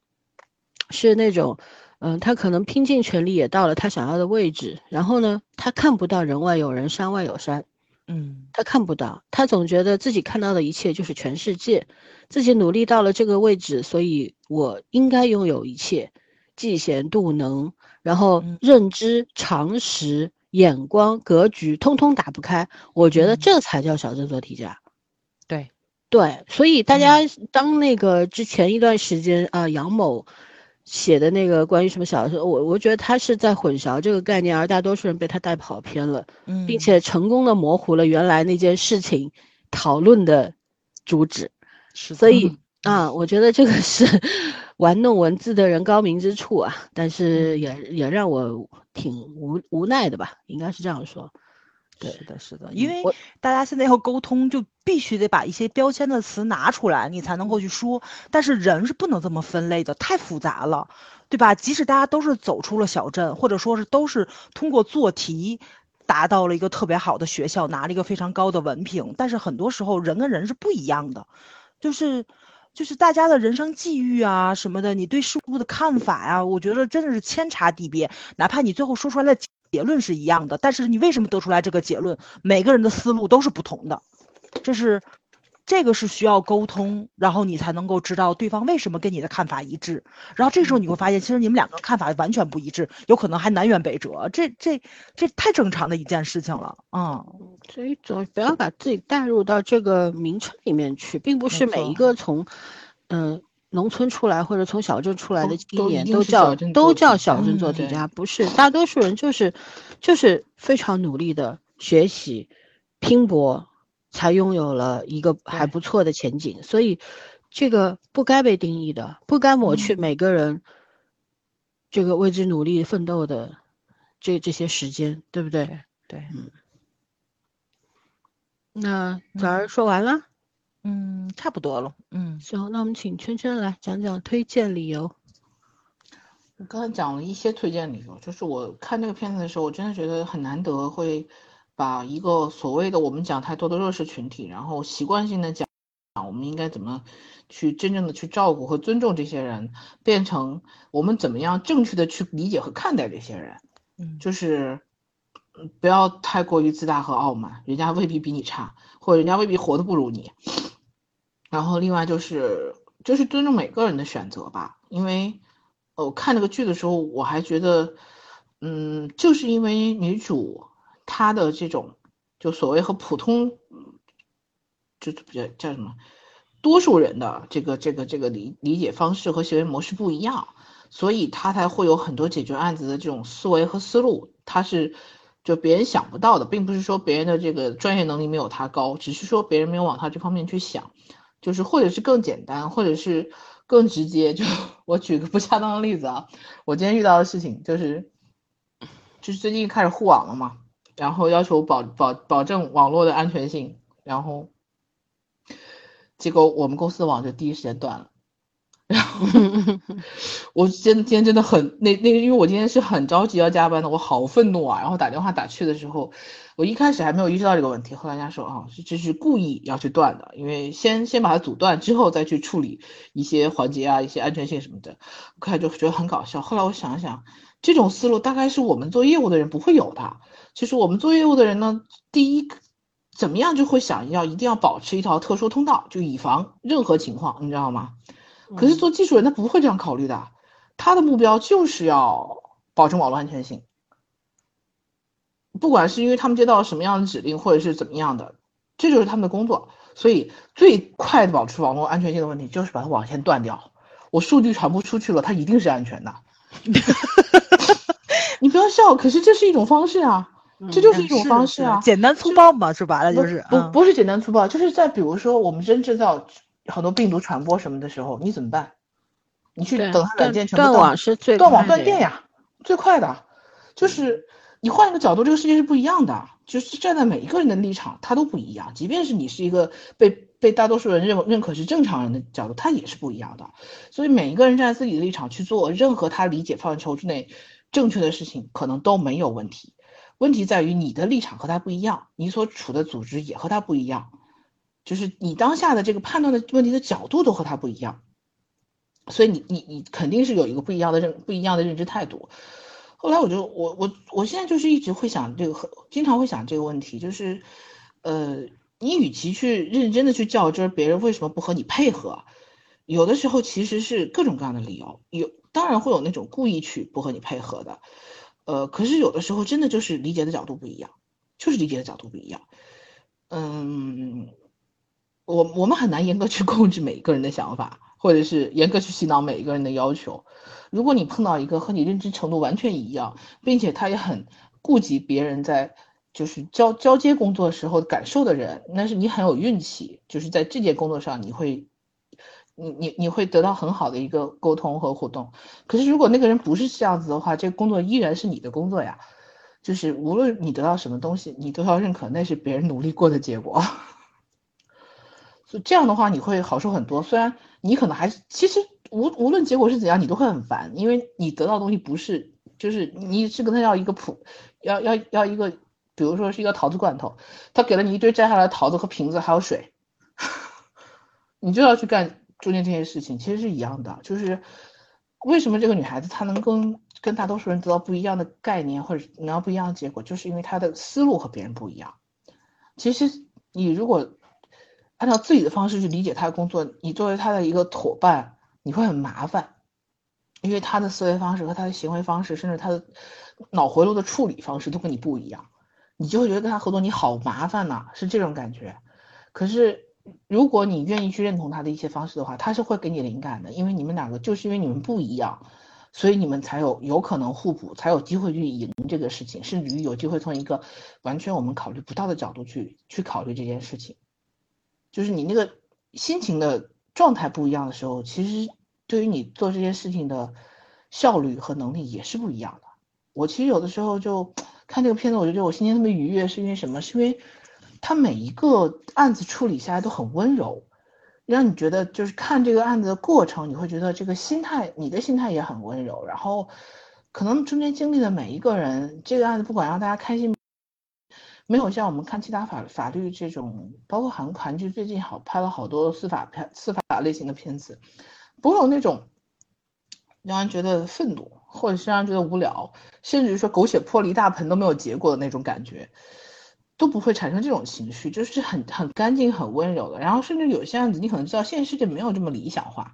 是那种。嗯，他可能拼尽全力也到了他想要的位置，然后呢，他看不到人外有人，山外有山，嗯，他看不到，他总觉得自己看到的一切就是全世界，自己努力到了这个位置，所以我应该拥有一切，嫉贤妒能，然后认知、常识、眼光、格局，通通打不开，我觉得这才叫小镇做题家。对，对，所以大家当那个之前一段时间啊，杨某。写的那个关于什么小说，我我觉得他是在混淆这个概念，而大多数人被他带跑偏了，嗯，并且成功的模糊了原来那件事情讨论的主旨，是，所以啊，我觉得这个是 玩弄文字的人高明之处啊，但是也也让我挺无无奈的吧，应该是这样说。是的，是的，因为大家现在要沟通，就必须得把一些标签的词拿出来，你才能够去说。但是人是不能这么分类的，太复杂了，对吧？即使大家都是走出了小镇，或者说是都是通过做题达到了一个特别好的学校，拿了一个非常高的文凭，但是很多时候人跟人是不一样的，就是就是大家的人生际遇啊什么的，你对事物的看法呀，我觉得真的是天差地别。哪怕你最后说出来的。结论是一样的，但是你为什么得出来这个结论？每个人的思路都是不同的，这是这个是需要沟通，然后你才能够知道对方为什么跟你的看法一致。然后这时候你会发现，其实你们两个看法完全不一致，有可能还南辕北辙。这这这太正常的一件事情了，嗯。所以总不要把自己带入到这个名称里面去，并不是每一个从嗯。农村出来或者从小镇出来的青年都叫都叫小镇做题家，不是大多数人就是就是非常努力的学习拼搏，才拥有了一个还不错的前景。所以这个不该被定义的，不该抹去每个人这个为之努力奋斗的这这些时间，对不对？对，嗯。那早儿说完了。嗯，差不多了。嗯，行，那我们请圈圈来讲讲推荐理由。我刚才讲了一些推荐理由，就是我看这个片子的时候，我真的觉得很难得会把一个所谓的我们讲太多的弱势群体，然后习惯性的讲讲我们应该怎么去真正的去照顾和尊重这些人，变成我们怎么样正确的去理解和看待这些人。嗯，就是不要太过于自大和傲慢，人家未必比你差，或者人家未必活得不如你。然后另外就是就是尊重每个人的选择吧，因为，我看这个剧的时候，我还觉得，嗯，就是因为女主她的这种就所谓和普通，就叫叫什么，多数人的这个这个这个理理解方式和行为模式不一样，所以她才会有很多解决案子的这种思维和思路，她是就别人想不到的，并不是说别人的这个专业能力没有她高，只是说别人没有往她这方面去想。就是或者是更简单，或者是更直接。就我举个不恰当的例子啊，我今天遇到的事情就是，就是最近开始互网了嘛，然后要求保保保证网络的安全性，然后结果我们公司的网就第一时间断了。然 后我今今天真的很那那个，因为我今天是很着急要加班的，我好愤怒啊！然后打电话打去的时候，我一开始还没有意识到这个问题，后来人家说啊，这是故意要去断的，因为先先把它阻断，之后再去处理一些环节啊，一些安全性什么的，我开始就觉得很搞笑。后来我想想，这种思路大概是我们做业务的人不会有的。其实我们做业务的人呢，第一怎么样就会想要一定要保持一条特殊通道，就以防任何情况，你知道吗？可是做技术人他不会这样考虑的，他的目标就是要保证网络安全性。不管是因为他们接到什么样的指令，或者是怎么样的，这就是他们的工作。所以最快的保持网络安全性的问题就是把它网线断掉。我数据传不出去了，它一定是安全的。你不要笑，可是这是一种方式啊，这就是一种方式啊，简单粗暴嘛，说白了就是不不是简单粗暴，就是在比如说我们真制造。很多病毒传播什么的时候，你怎么办？你去等它软件全部断网是最断网断电呀，最快的。就是你换一个角度，这个世界是不一样的。就是站在每一个人的立场，他都不一样。即便是你是一个被被大多数人认认可是正常人的角度，他也是不一样的。所以每一个人站在自己的立场去做任何他理解范畴之内正确的事情，可能都没有问题。问题在于你的立场和他不一样，你所处的组织也和他不一样。就是你当下的这个判断的问题的角度都和他不一样，所以你你你肯定是有一个不一样的认不一样的认知态度。后来我就我我我现在就是一直会想这个，经常会想这个问题，就是呃，你与其去认真的去较真别人为什么不和你配合，有的时候其实是各种各样的理由，有当然会有那种故意去不和你配合的，呃，可是有的时候真的就是理解的角度不一样，就是理解的角度不一样，嗯。我我们很难严格去控制每一个人的想法，或者是严格去洗脑每一个人的要求。如果你碰到一个和你认知程度完全一样，并且他也很顾及别人在就是交交接工作时候感受的人，那是你很有运气，就是在这件工作上你会，你你你会得到很好的一个沟通和互动。可是如果那个人不是这样子的话，这个工作依然是你的工作呀，就是无论你得到什么东西，你都要认可那是别人努力过的结果。所以这样的话，你会好受很多。虽然你可能还是，其实无无论结果是怎样，你都会很烦，因为你得到的东西不是，就是你是跟他要一个普，要要要一个，比如说是一个桃子罐头，他给了你一堆摘下来的桃子和瓶子还有水，你就要去干中间这些事情，其实是一样的。就是为什么这个女孩子她能跟跟大多数人得到不一样的概念，或者拿到不一样的结果，就是因为她的思路和别人不一样。其实你如果。按照自己的方式去理解他的工作，你作为他的一个伙伴，你会很麻烦，因为他的思维方式和他的行为方式，甚至他的脑回路的处理方式都跟你不一样，你就会觉得跟他合作你好麻烦呐，是这种感觉。可是如果你愿意去认同他的一些方式的话，他是会给你灵感的，因为你们两个就是因为你们不一样，所以你们才有有可能互补，才有机会去赢这个事情，甚至于有机会从一个完全我们考虑不到的角度去去考虑这件事情。就是你那个心情的状态不一样的时候，其实对于你做这件事情的效率和能力也是不一样的。我其实有的时候就 看这个片子，我就觉得我心情特别愉悦，是因为什么？是因为他每一个案子处理下来都很温柔，让你觉得就是看这个案子的过程，你会觉得这个心态，你的心态也很温柔。然后可能中间经历的每一个人，这个案子不管让大家开心。没有像我们看其他法法律这种，包括韩韩剧最近好拍了好多司法片、司法类型的片子，不会有那种让人觉得愤怒，或者是让人觉得无聊，甚至于说狗血泼了一大盆都没有结果的那种感觉，都不会产生这种情绪，就是很很干净、很温柔的。然后甚至有些案子，你可能知道现实世界没有这么理想化，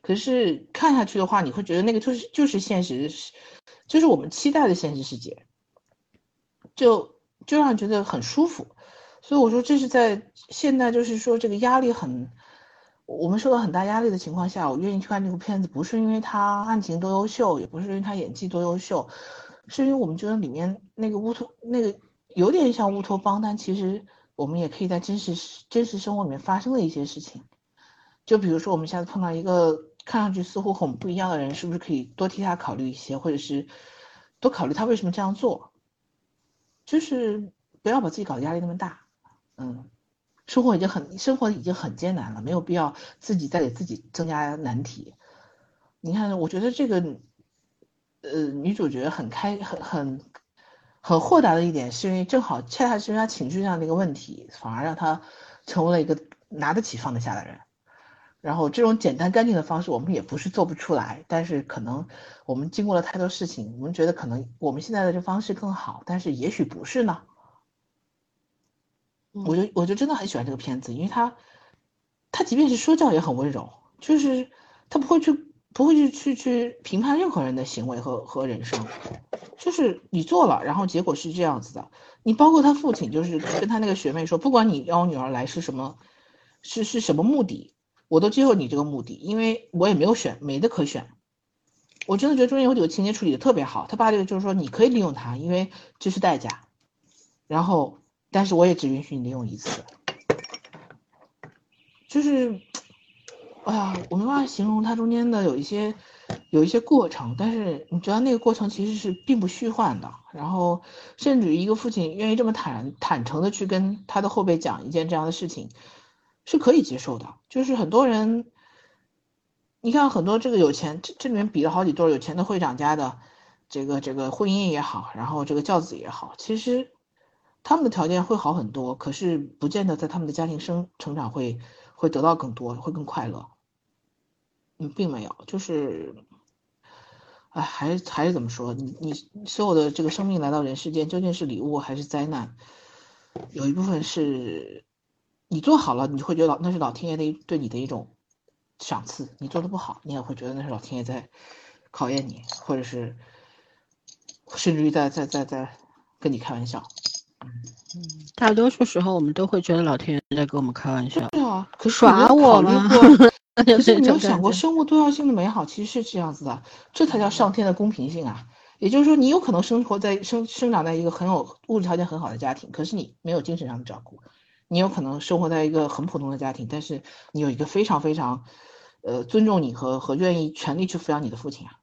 可是看下去的话，你会觉得那个就是就是现实，就是我们期待的现实世界，就。就让人觉得很舒服，所以我说这是在现在就是说这个压力很，我们受到很大压力的情况下，我愿意去看这部片子，不是因为他案情多优秀，也不是因为他演技多优秀，是因为我们觉得里面那个乌托那个有点像乌托邦，但其实我们也可以在真实真实生活里面发生的一些事情，就比如说我们下次碰到一个看上去似乎很不一样的人，是不是可以多替他考虑一些，或者是多考虑他为什么这样做？就是不要把自己搞得压力那么大。嗯，生活已经很生活已经很艰难了，没有必要自己再给自己增加难题。你看，我觉得这个呃女主角很开很很。很豁达的一点，是因为正好恰恰是因为他情绪上的一个问题，反而让她成为了一个拿得起放得下的人。然后这种简单干净的方式，我们也不是做不出来，但是可能我们经过了太多事情，我们觉得可能我们现在的这方式更好，但是也许不是呢。我就我就真的很喜欢这个片子，因为他他即便是说教也很温柔，就是他不会去。不会去去去评判任何人的行为和和人生，就是你做了，然后结果是这样子的。你包括他父亲，就是跟他那个学妹说，不管你要我女儿来是什么，是是什么目的，我都接受你这个目的，因为我也没有选，没得可选。我真的觉得中间有几个情节处理的特别好。他爸这个就是说，你可以利用他，因为这是代价。然后，但是我也只允许你利用一次，就是。哎呀，我没办法形容它中间的有一些，有一些过程，但是你知道那个过程其实是并不虚幻的。然后，甚至于一个父亲愿意这么坦坦诚的去跟他的后辈讲一件这样的事情，是可以接受的。就是很多人，你看很多这个有钱，这这里面比了好几对有钱的会长家的，这个这个婚姻也好，然后这个教子也好，其实他们的条件会好很多，可是不见得在他们的家庭生成长会。会得到更多，会更快乐。嗯，并没有，就是，哎，还是还是怎么说？你你所有的这个生命来到人世间，究竟是礼物还是灾难？有一部分是，你做好了，你会觉得那是老天爷的对你的一种赏赐；你做的不好，你也会觉得那是老天爷在考验你，或者是甚至于在在在在跟你开玩笑。嗯，大多数时候我们都会觉得老天爷在跟我们开玩笑。对啊，可耍我吗？可是你有想过生物多样性的美好其实是这样子的，这才叫上天的公平性啊！也就是说，你有可能生活在生生长在一个很有物质条件很好的家庭，可是你没有精神上的照顾；你有可能生活在一个很普通的家庭，但是你有一个非常非常，呃，尊重你和和愿意全力去抚养你的父亲啊。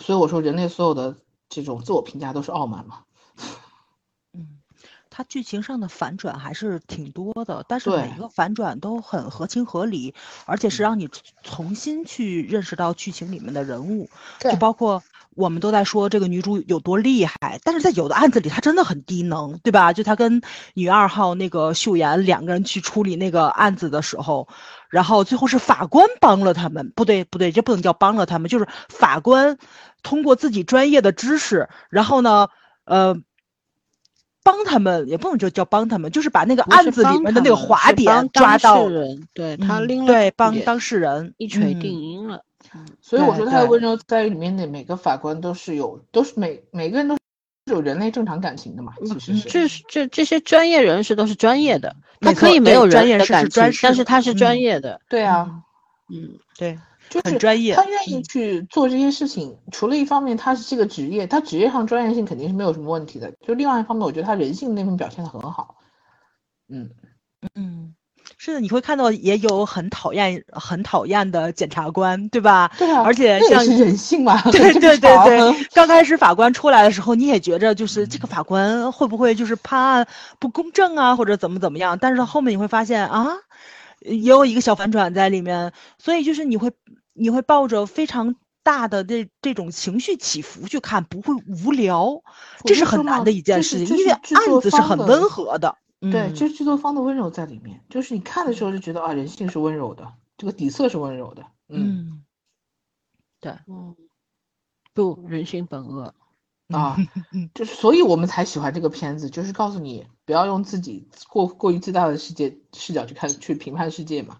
所以我说，人类所有的这种自我评价都是傲慢嘛。它剧情上的反转还是挺多的，但是每一个反转都很合情合理，而且是让你重新去认识到剧情里面的人物，就包括我们都在说这个女主有多厉害，但是在有的案子里她真的很低能，对吧？就她跟女二号那个秀妍两个人去处理那个案子的时候，然后最后是法官帮了他们，不对不对，这不能叫帮了他们，就是法官通过自己专业的知识，然后呢，呃。帮他们也不能就叫帮他们，就是把那个案子里面的那个滑点抓到，对他拎了对帮当事人一锤定音了。所以我说他的温柔在于里面的每个法官都是有，都是每每个人都是有人类正常感情的嘛。其实是这这这些专业人士都是专业的，他可以没有专业的感情，但是他是专业的。对啊，嗯，对。就是专业，他愿意去做这些事情。除了一方面，他是这个职业，他职业上专业性肯定是没有什么问题的。就另外一方面，我觉得他人性那份表现的很好。嗯嗯，是的，你会看到也有很讨厌、很讨厌的检察官，对吧？对啊，而且像人性嘛。对对对对，刚开始法官出来的时候，你也觉着就是这个法官会不会就是判案不公正啊，或者怎么怎么样？但是后面你会发现啊。也有一个小反转在里面，所以就是你会你会抱着非常大的这这种情绪起伏去看，不会无聊，这是很难的一件事情，因为案子是很温和的。对，就是制作方的温柔在里面，就是你看的时候就觉得啊，人性是温柔的，这个底色是温柔的。嗯，对，嗯，不，人性本恶。啊，就是所以我们才喜欢这个片子，就是告诉你不要用自己过过于自大的世界视角去看去评判世界嘛。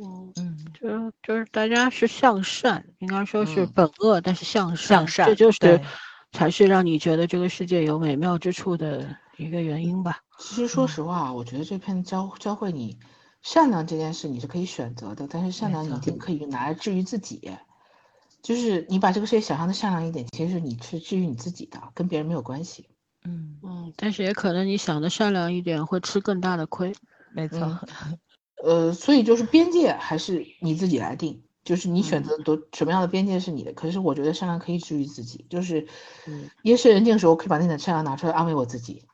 嗯嗯，就就是大家是向善，应该说是本恶，但是向善向善，这就是才是让你觉得这个世界有美妙之处的一个原因吧。其实说实话，我觉得这片教教会你善良这件事你是可以选择的，但是善良你一定可以拿来治愈自己。就是你把这个事情想象的善良一点，其实你是治愈你自己的，跟别人没有关系。嗯嗯，但是也可能你想的善良一点，会吃更大的亏。没错。呃，所以就是边界还是你自己来定，就是你选择多什么样的边界是你的。可是我觉得善良可以治愈自己，就是夜深人静的时候可以把那点善良拿出来安慰我自己。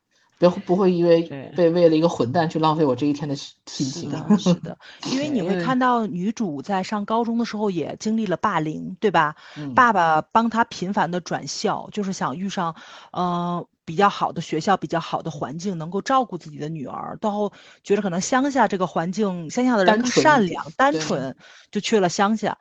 不不会因为被为了一个混蛋去浪费我这一天的心情。是的，是的，因为你会看到女主在上高中的时候也经历了霸凌，对吧？爸爸帮她频繁的转校，就是想遇上，呃，比较好的学校、比较好的环境，能够照顾自己的女儿。到后觉得可能乡下这个环境，乡下的人更善良、单纯，就去了乡下。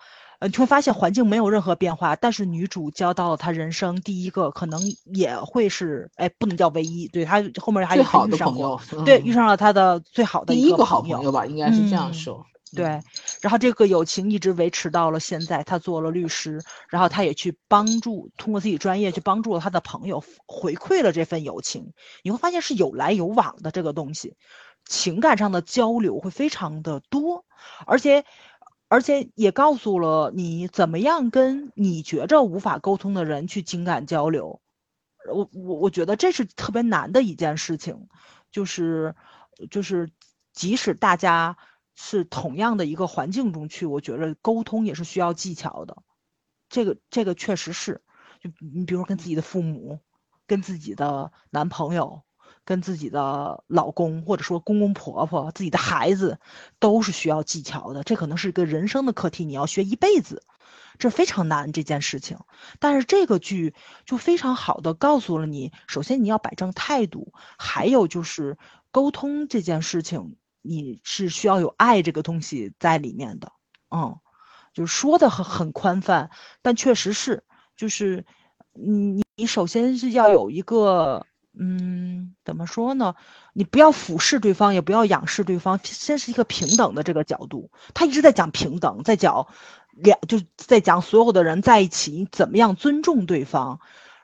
你会发现环境没有任何变化，但是女主交到了她人生第一个，可能也会是，哎，不能叫唯一，对她后面还有好的朋友，对，遇上了她的最好的第一个好朋友吧，应该是这样说。对，然后这个友情一直维持到了现在，他做了律师，然后他也去帮助，通过自己专业去帮助了他的朋友，回馈了这份友情。你会发现是有来有往的这个东西，情感上的交流会非常的多，而且。而且也告诉了你怎么样跟你觉着无法沟通的人去情感交流，我我我觉得这是特别难的一件事情，就是就是即使大家是同样的一个环境中去，我觉得沟通也是需要技巧的，这个这个确实是，就你比如说跟自己的父母，跟自己的男朋友。跟自己的老公，或者说公公婆婆、自己的孩子，都是需要技巧的。这可能是一个人生的课题，你要学一辈子，这非常难这件事情。但是这个剧就非常好的告诉了你：首先你要摆正态度，还有就是沟通这件事情，你是需要有爱这个东西在里面的。嗯，就是说的很很宽泛，但确实是，就是你你首先是要有一个。嗯，怎么说呢？你不要俯视对方，也不要仰视对方，先是一个平等的这个角度。他一直在讲平等，在讲两，就是在讲所有的人在一起，你怎么样尊重对方。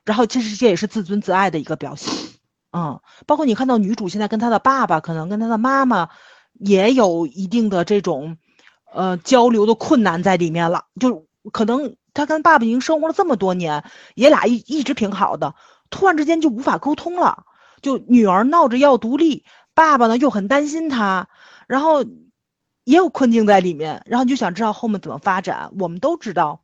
然后，其实这也是自尊自爱的一个表现。嗯，包括你看到女主现在跟她的爸爸，可能跟她的妈妈也有一定的这种呃交流的困难在里面了。就可能她跟爸爸已经生活了这么多年，爷俩一一直挺好的。突然之间就无法沟通了，就女儿闹着要独立，爸爸呢又很担心她，然后也有困境在里面，然后就想知道后面怎么发展。我们都知道，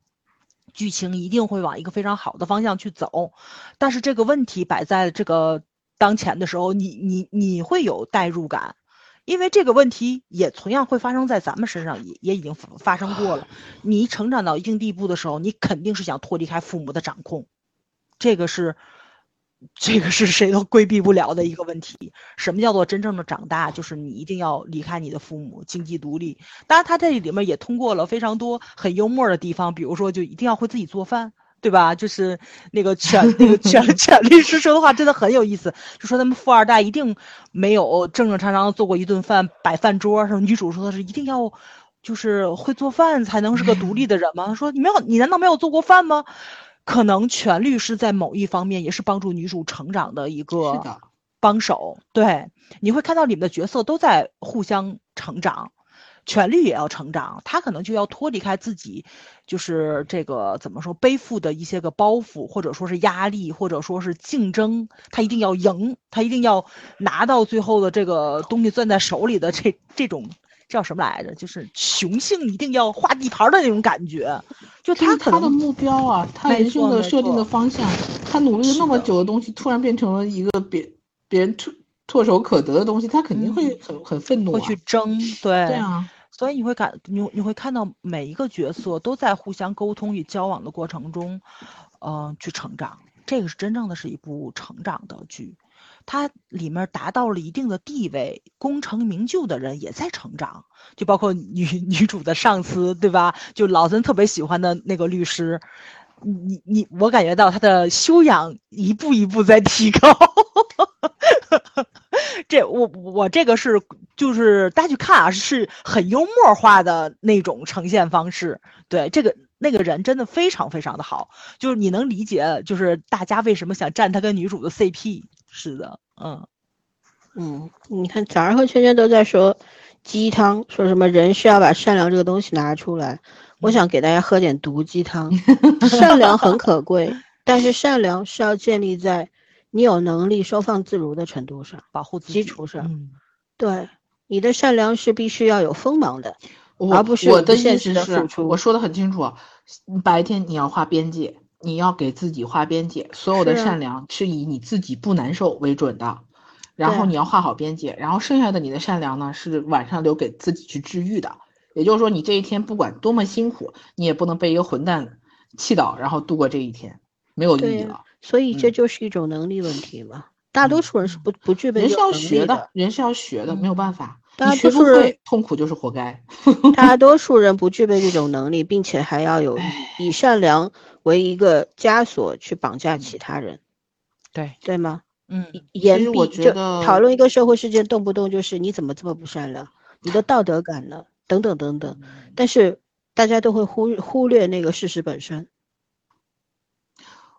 剧情一定会往一个非常好的方向去走，但是这个问题摆在这个当前的时候，你你你会有代入感，因为这个问题也同样会发生在咱们身上，也也已经发生过了。你成长到一定地步的时候，你肯定是想脱离开父母的掌控，这个是。这个是谁都规避不了的一个问题。什么叫做真正的长大？就是你一定要离开你的父母，经济独立。当然，他这里面也通过了非常多很幽默的地方，比如说，就一定要会自己做饭，对吧？就是那个权那个权 权律师说的话真的很有意思，就说他们富二代一定没有正正常常做过一顿饭摆饭桌。什么女主说的是一定要就是会做饭才能是个独立的人吗？他说你没有，你难道没有做过饭吗？可能权律是在某一方面也是帮助女主成长的一个帮手。对，你会看到里面的角色都在互相成长，权律也要成长，他可能就要脱离开自己，就是这个怎么说背负的一些个包袱，或者说是压力，或者说是竞争，他一定要赢，他一定要拿到最后的这个东西攥在手里的这这种。叫什么来着？就是雄性一定要画地盘的那种感觉，就他他的目标啊，他人生的设定的方向，他努力了那么久的东西，突然变成了一个别别人唾唾手可得的东西，他肯定会很很愤怒，会去争，对，对啊，所以你会感你你会看到每一个角色都在互相沟通与交往的过程中，嗯，去成长，这个是真正的是一部成长的剧。它里面达到了一定的地位，功成名就的人也在成长，就包括女 女主的上司，对吧？就老曾特别喜欢的那个律师，你你我感觉到他的修养一步一步在提高。这我我这个是就是大家去看啊，是很幽默化的那种呈现方式。对，这个那个人真的非常非常的好，就是你能理解，就是大家为什么想站他跟女主的 CP。是的，嗯，嗯，你看早上和圈圈都在说鸡汤，说什么人是要把善良这个东西拿出来。我想给大家喝点毒鸡汤。善良很可贵，但是善良是要建立在你有能力收放自如的程度上，保护自己基础上。对，你的善良是必须要有锋芒的，而不是我的现实是，我说的很清楚，白天你要画边界，你要给自己画边界，所有的善良是以你自己不难受为准的，然后你要画好边界，然后剩下的你的善良呢，是晚上留给自己去治愈的。也就是说，你这一天不管多么辛苦，你也不能被一个混蛋气倒，然后度过这一天，没有意义了。所以这就是一种能力问题嘛。大多数人是不不具备。人是要学的，人是要学的，没有办法。大多数人痛苦就是活该。大多数人不具备这种能力，并且还要有以善良为一个枷锁去绑架其他人。对对吗？嗯。言必就讨论一个社会事件，动不动就是你怎么这么不善良？你的道德感呢？等等等等，但是大家都会忽忽略那个事实本身。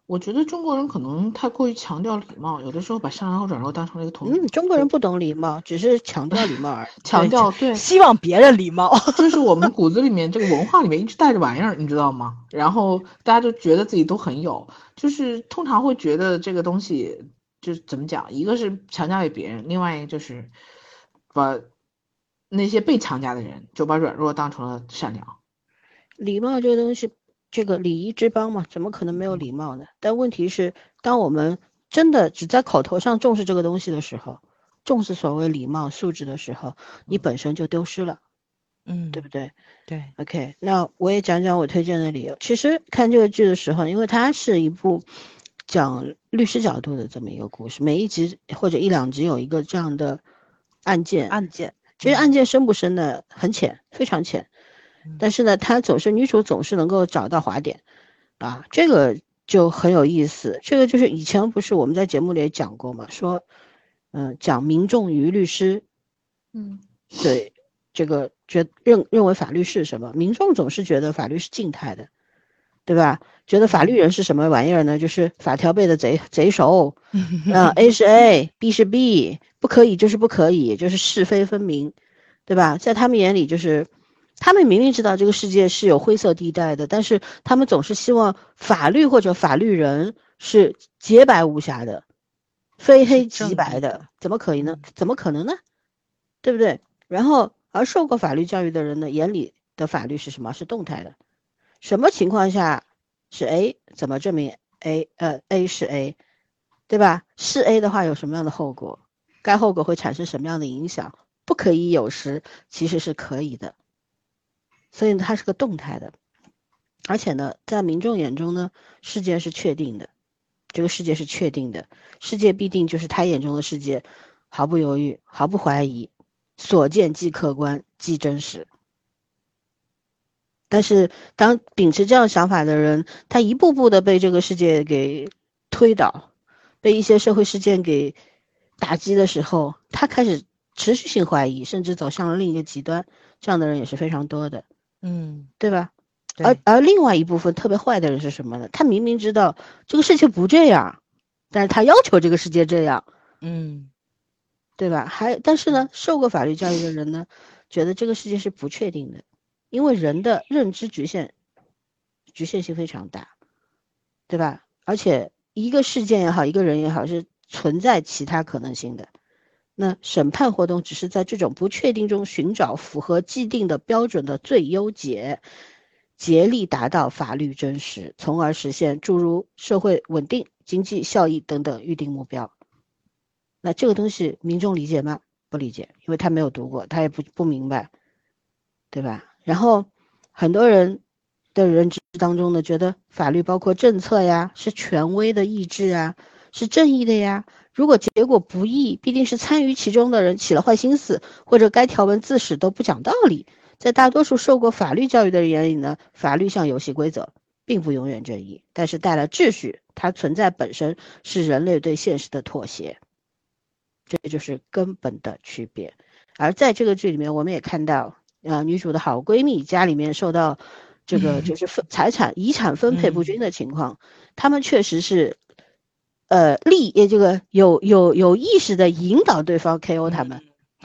我觉得中国人可能太过于强调礼貌，有的时候把善良和软弱当成了一个同。嗯，中国人不懂礼貌，只是强调礼貌而已。强调对，希望别人礼貌，就是我们骨子里面这个文化里面一直带着玩意儿，你知道吗？然后大家就觉得自己都很有，就是通常会觉得这个东西就是怎么讲，一个是强加给别人，另外一个就是把。那些被强加的人就把软弱当成了善良，礼貌这个东西，这个礼仪之邦嘛，怎么可能没有礼貌呢？但问题是，当我们真的只在口头上重视这个东西的时候，重视所谓礼貌素质的时候，你本身就丢失了，嗯，对不对？对，OK，那我也讲讲我推荐的理由。其实看这个剧的时候，因为它是一部讲律师角度的这么一个故事，每一集或者一两集有一个这样的案件，案件。其实案件深不深呢？很浅，非常浅。但是呢，他总是女主总是能够找到滑点，啊，这个就很有意思。这个就是以前不是我们在节目里也讲过嘛，说，嗯，讲民众与律师，嗯，对，这个觉认认为法律是什么？民众总是觉得法律是静态的，对吧？觉得法律人是什么玩意儿呢？就是法条背的贼贼熟，啊，A 是 A，B 是 B。不可以就是不可以，就是是非分明，对吧？在他们眼里，就是他们明明知道这个世界是有灰色地带的，但是他们总是希望法律或者法律人是洁白无瑕的，非黑即白的，怎么可以呢？怎么可能呢？对不对？然后，而受过法律教育的人呢，眼里的法律是什么？是动态的，什么情况下是 A？怎么证明 A？呃，A 是 A，对吧？是 A 的话，有什么样的后果？该后果会产生什么样的影响？不可以有时其实是可以的，所以它是个动态的，而且呢，在民众眼中呢，世界是确定的，这个世界是确定的，世界必定就是他眼中的世界，毫不犹豫，毫不怀疑，所见即客观，即真实。但是，当秉持这样想法的人，他一步步的被这个世界给推倒，被一些社会事件给。打击的时候，他开始持续性怀疑，甚至走向了另一个极端。这样的人也是非常多的，嗯，对吧？而而另外一部分特别坏的人是什么呢？他明明知道这个世界不这样，但是他要求这个世界这样，嗯，对吧？还但是呢，受过法律教育的人呢，觉得这个世界是不确定的，因为人的认知局限，局限性非常大，对吧？而且一个事件也好，一个人也好，是。存在其他可能性的，那审判活动只是在这种不确定中寻找符合既定的标准的最优解，竭力达到法律真实，从而实现诸如社会稳定、经济效益等等预定目标。那这个东西民众理解吗？不理解，因为他没有读过，他也不不明白，对吧？然后很多人的认知当中呢，觉得法律包括政策呀，是权威的意志啊。是正义的呀。如果结果不义，必定是参与其中的人起了坏心思，或者该条文自始都不讲道理。在大多数受过法律教育的人眼里呢，法律像游戏规则，并不永远正义，但是带来秩序。它存在本身是人类对现实的妥协，这就是根本的区别。而在这个剧里面，我们也看到，啊，女主的好闺蜜家里面受到这个就是分财产遗产分配不均的情况，他们确实是。呃，力也这个有有有意识的引导对方 KO 他们，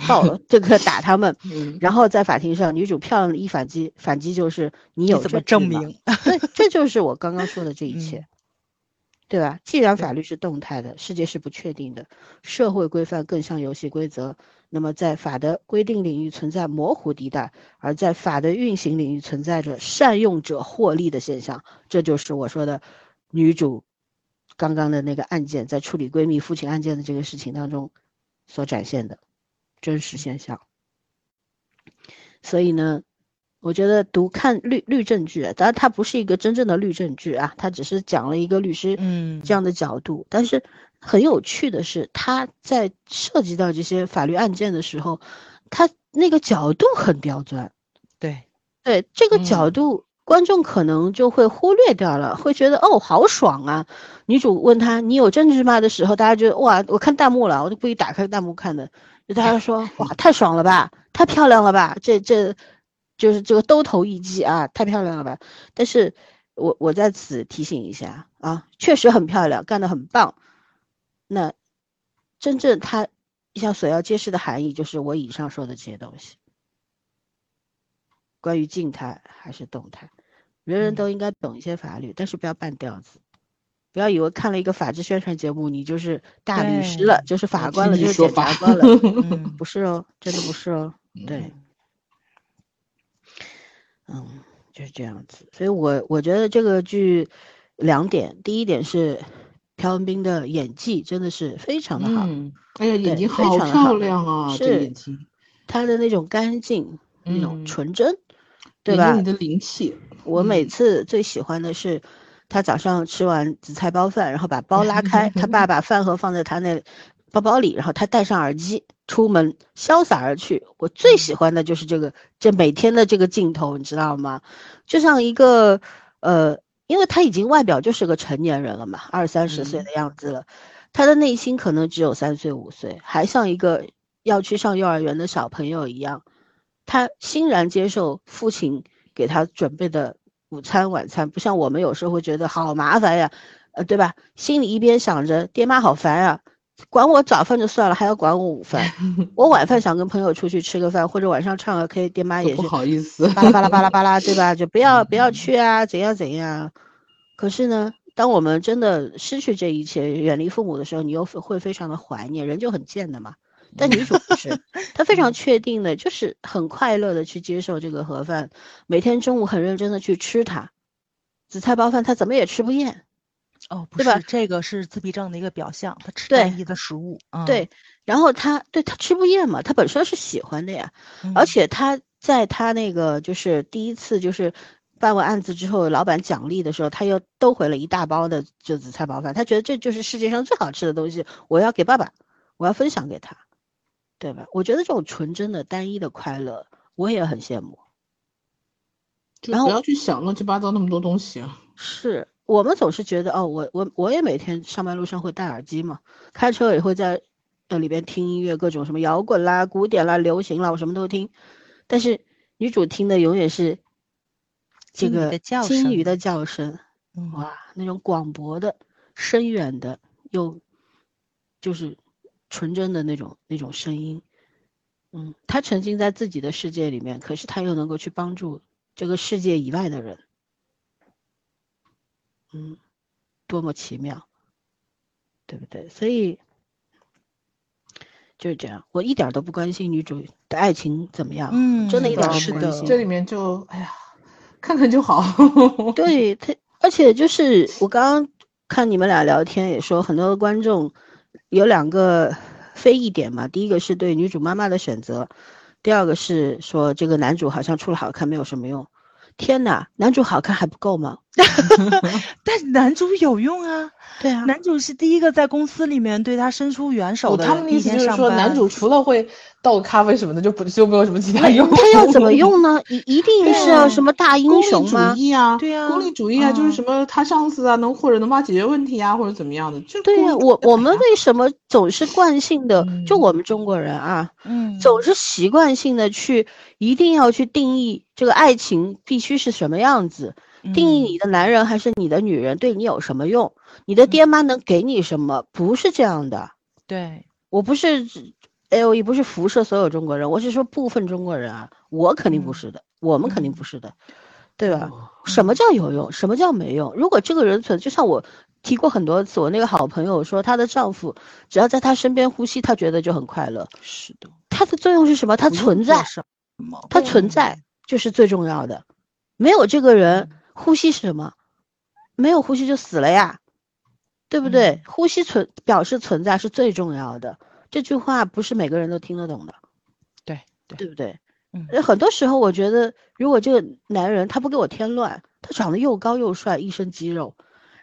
到这个打他们，然后在法庭上，女主漂亮的一反击，反击就是你有怎么证明？对，这就是我刚刚说的这一切，对吧？既然法律是动态的，世界是不确定的，社会规范更像游戏规则，那么在法的规定领域存在模糊地带，而在法的运行领域存在着善用者获利的现象，这就是我说的女主刚刚的那个案件，在处理闺蜜父亲案件的这个事情当中所展现的真实现象。所以呢？我觉得读看律律政剧，当然它不是一个真正的律政剧啊，它只是讲了一个律师嗯这样的角度。但是很有趣的是，他在涉及到这些法律案件的时候，他那个角度很刁钻。对对，这个角度观众可能就会忽略掉了，会觉得哦好爽啊。女主问他你有证据吗的时候，大家觉得哇我看弹幕了，我就故意打开弹幕看的，就大家说 哇太爽了吧，太漂亮了吧，这这。就是这个兜头一击啊，太漂亮了吧！但是，我我在此提醒一下啊，确实很漂亮，干得很棒。那真正他想所要揭示的含义，就是我以上说的这些东西。关于静态还是动态，人人都应该懂一些法律，但是不要半吊子，不要以为看了一个法制宣传节目，你就是大律师了，就是法官了，就是检察官了。嗯，不是哦，真的不是哦，对。嗯，就是这样子，所以我我觉得这个剧两点，第一点是朴文斌的演技真的是非常的好，哎呀，眼睛好漂亮啊，是眼睛，他的那种干净，那种纯真，对吧？你的灵气，我每次最喜欢的是他早上吃完紫菜包饭，然后把包拉开，他爸 把饭盒放在他那包包里，然后他戴上耳机。出门潇洒而去，我最喜欢的就是这个，这每天的这个镜头，你知道吗？就像一个，呃，因为他已经外表就是个成年人了嘛，二三十岁的样子了，他的内心可能只有三岁五岁，还像一个要去上幼儿园的小朋友一样，他欣然接受父亲给他准备的午餐晚餐，不像我们有时候会觉得好麻烦呀，呃，对吧？心里一边想着爹妈好烦啊。管我早饭就算了，还要管我午饭。我晚饭想跟朋友出去吃个饭，或者晚上唱个 K，爹妈也是不好意思，巴拉巴拉巴拉巴拉，对吧？就不要不要去啊，怎样怎样。可是呢，当我们真的失去这一切，远离父母的时候，你又会非常的怀念，人就很贱的嘛。但女主不是，她非常确定的，就是很快乐的去接受这个盒饭，每天中午很认真的去吃它，紫菜包饭她怎么也吃不厌。哦，不是，这个是自闭症的一个表象，他吃单一的食物。对，然后他对他吃不厌嘛，他本身是喜欢的呀，而且他在他那个就是第一次就是办完案子之后，老板奖励的时候，他又兜回了一大包的就紫菜包饭，他觉得这就是世界上最好吃的东西，我要给爸爸，我要分享给他，对吧？我觉得这种纯真的单一的快乐，我也很羡慕。然后不要去想乱七八糟那么多东西啊。是。我们总是觉得哦，我我我也每天上班路上会戴耳机嘛，开车也会在呃里边听音乐，各种什么摇滚啦、古典啦、流行啦，我什么都听。但是女主听的永远是这个金鱼的叫声，哇，那种广博的、深远的，又就是纯真的那种那种声音。嗯，他沉浸在自己的世界里面，可是他又能够去帮助这个世界以外的人。嗯，多么奇妙，对不对？所以就是这样，我一点都不关心女主的爱情怎么样，嗯，真的一点都不关心。这里面就哎呀，看看就好。对他，而且就是我刚刚看你们俩聊天，也说很多的观众有两个非议点嘛。第一个是对女主妈妈的选择，第二个是说这个男主好像除了好看没有什么用。天哪，男主好看还不够吗？但男主有用啊！对啊，男主是第一个在公司里面对他伸出援手的。他们的意思就是说，男主除了会倒咖啡什么的，就不就没有什么其他用。他要怎么用呢？一一定是要什么大英雄吗？功利主义啊，对啊，功利主义啊，就是什么他上司啊，能或者能帮解决问题啊，或者怎么样的。就对呀，我我们为什么总是惯性的？就我们中国人啊，嗯，总是习惯性的去一定要去定义这个爱情必须是什么样子。定义你的男人还是你的女人，对你有什么用？你的爹妈能给你什么？不是这样的。对我不是，L E 不是辐射所有中国人，我是说部分中国人啊，我肯定不是的，我们肯定不是的，对吧？什么叫有用？什么叫没用？如果这个人存，就像我提过很多次。我那个好朋友说，她的丈夫只要在她身边呼吸，她觉得就很快乐。是的，它的作用是什么？它存在，它存在就是最重要的。没有这个人，呼吸是什么？没有呼吸就死了呀，对不对？呼吸存表示存在是最重要的。这句话不是每个人都听得懂的，对对，对不对？嗯，很多时候我觉得，如果这个男人他不给我添乱，他长得又高又帅，一身肌肉，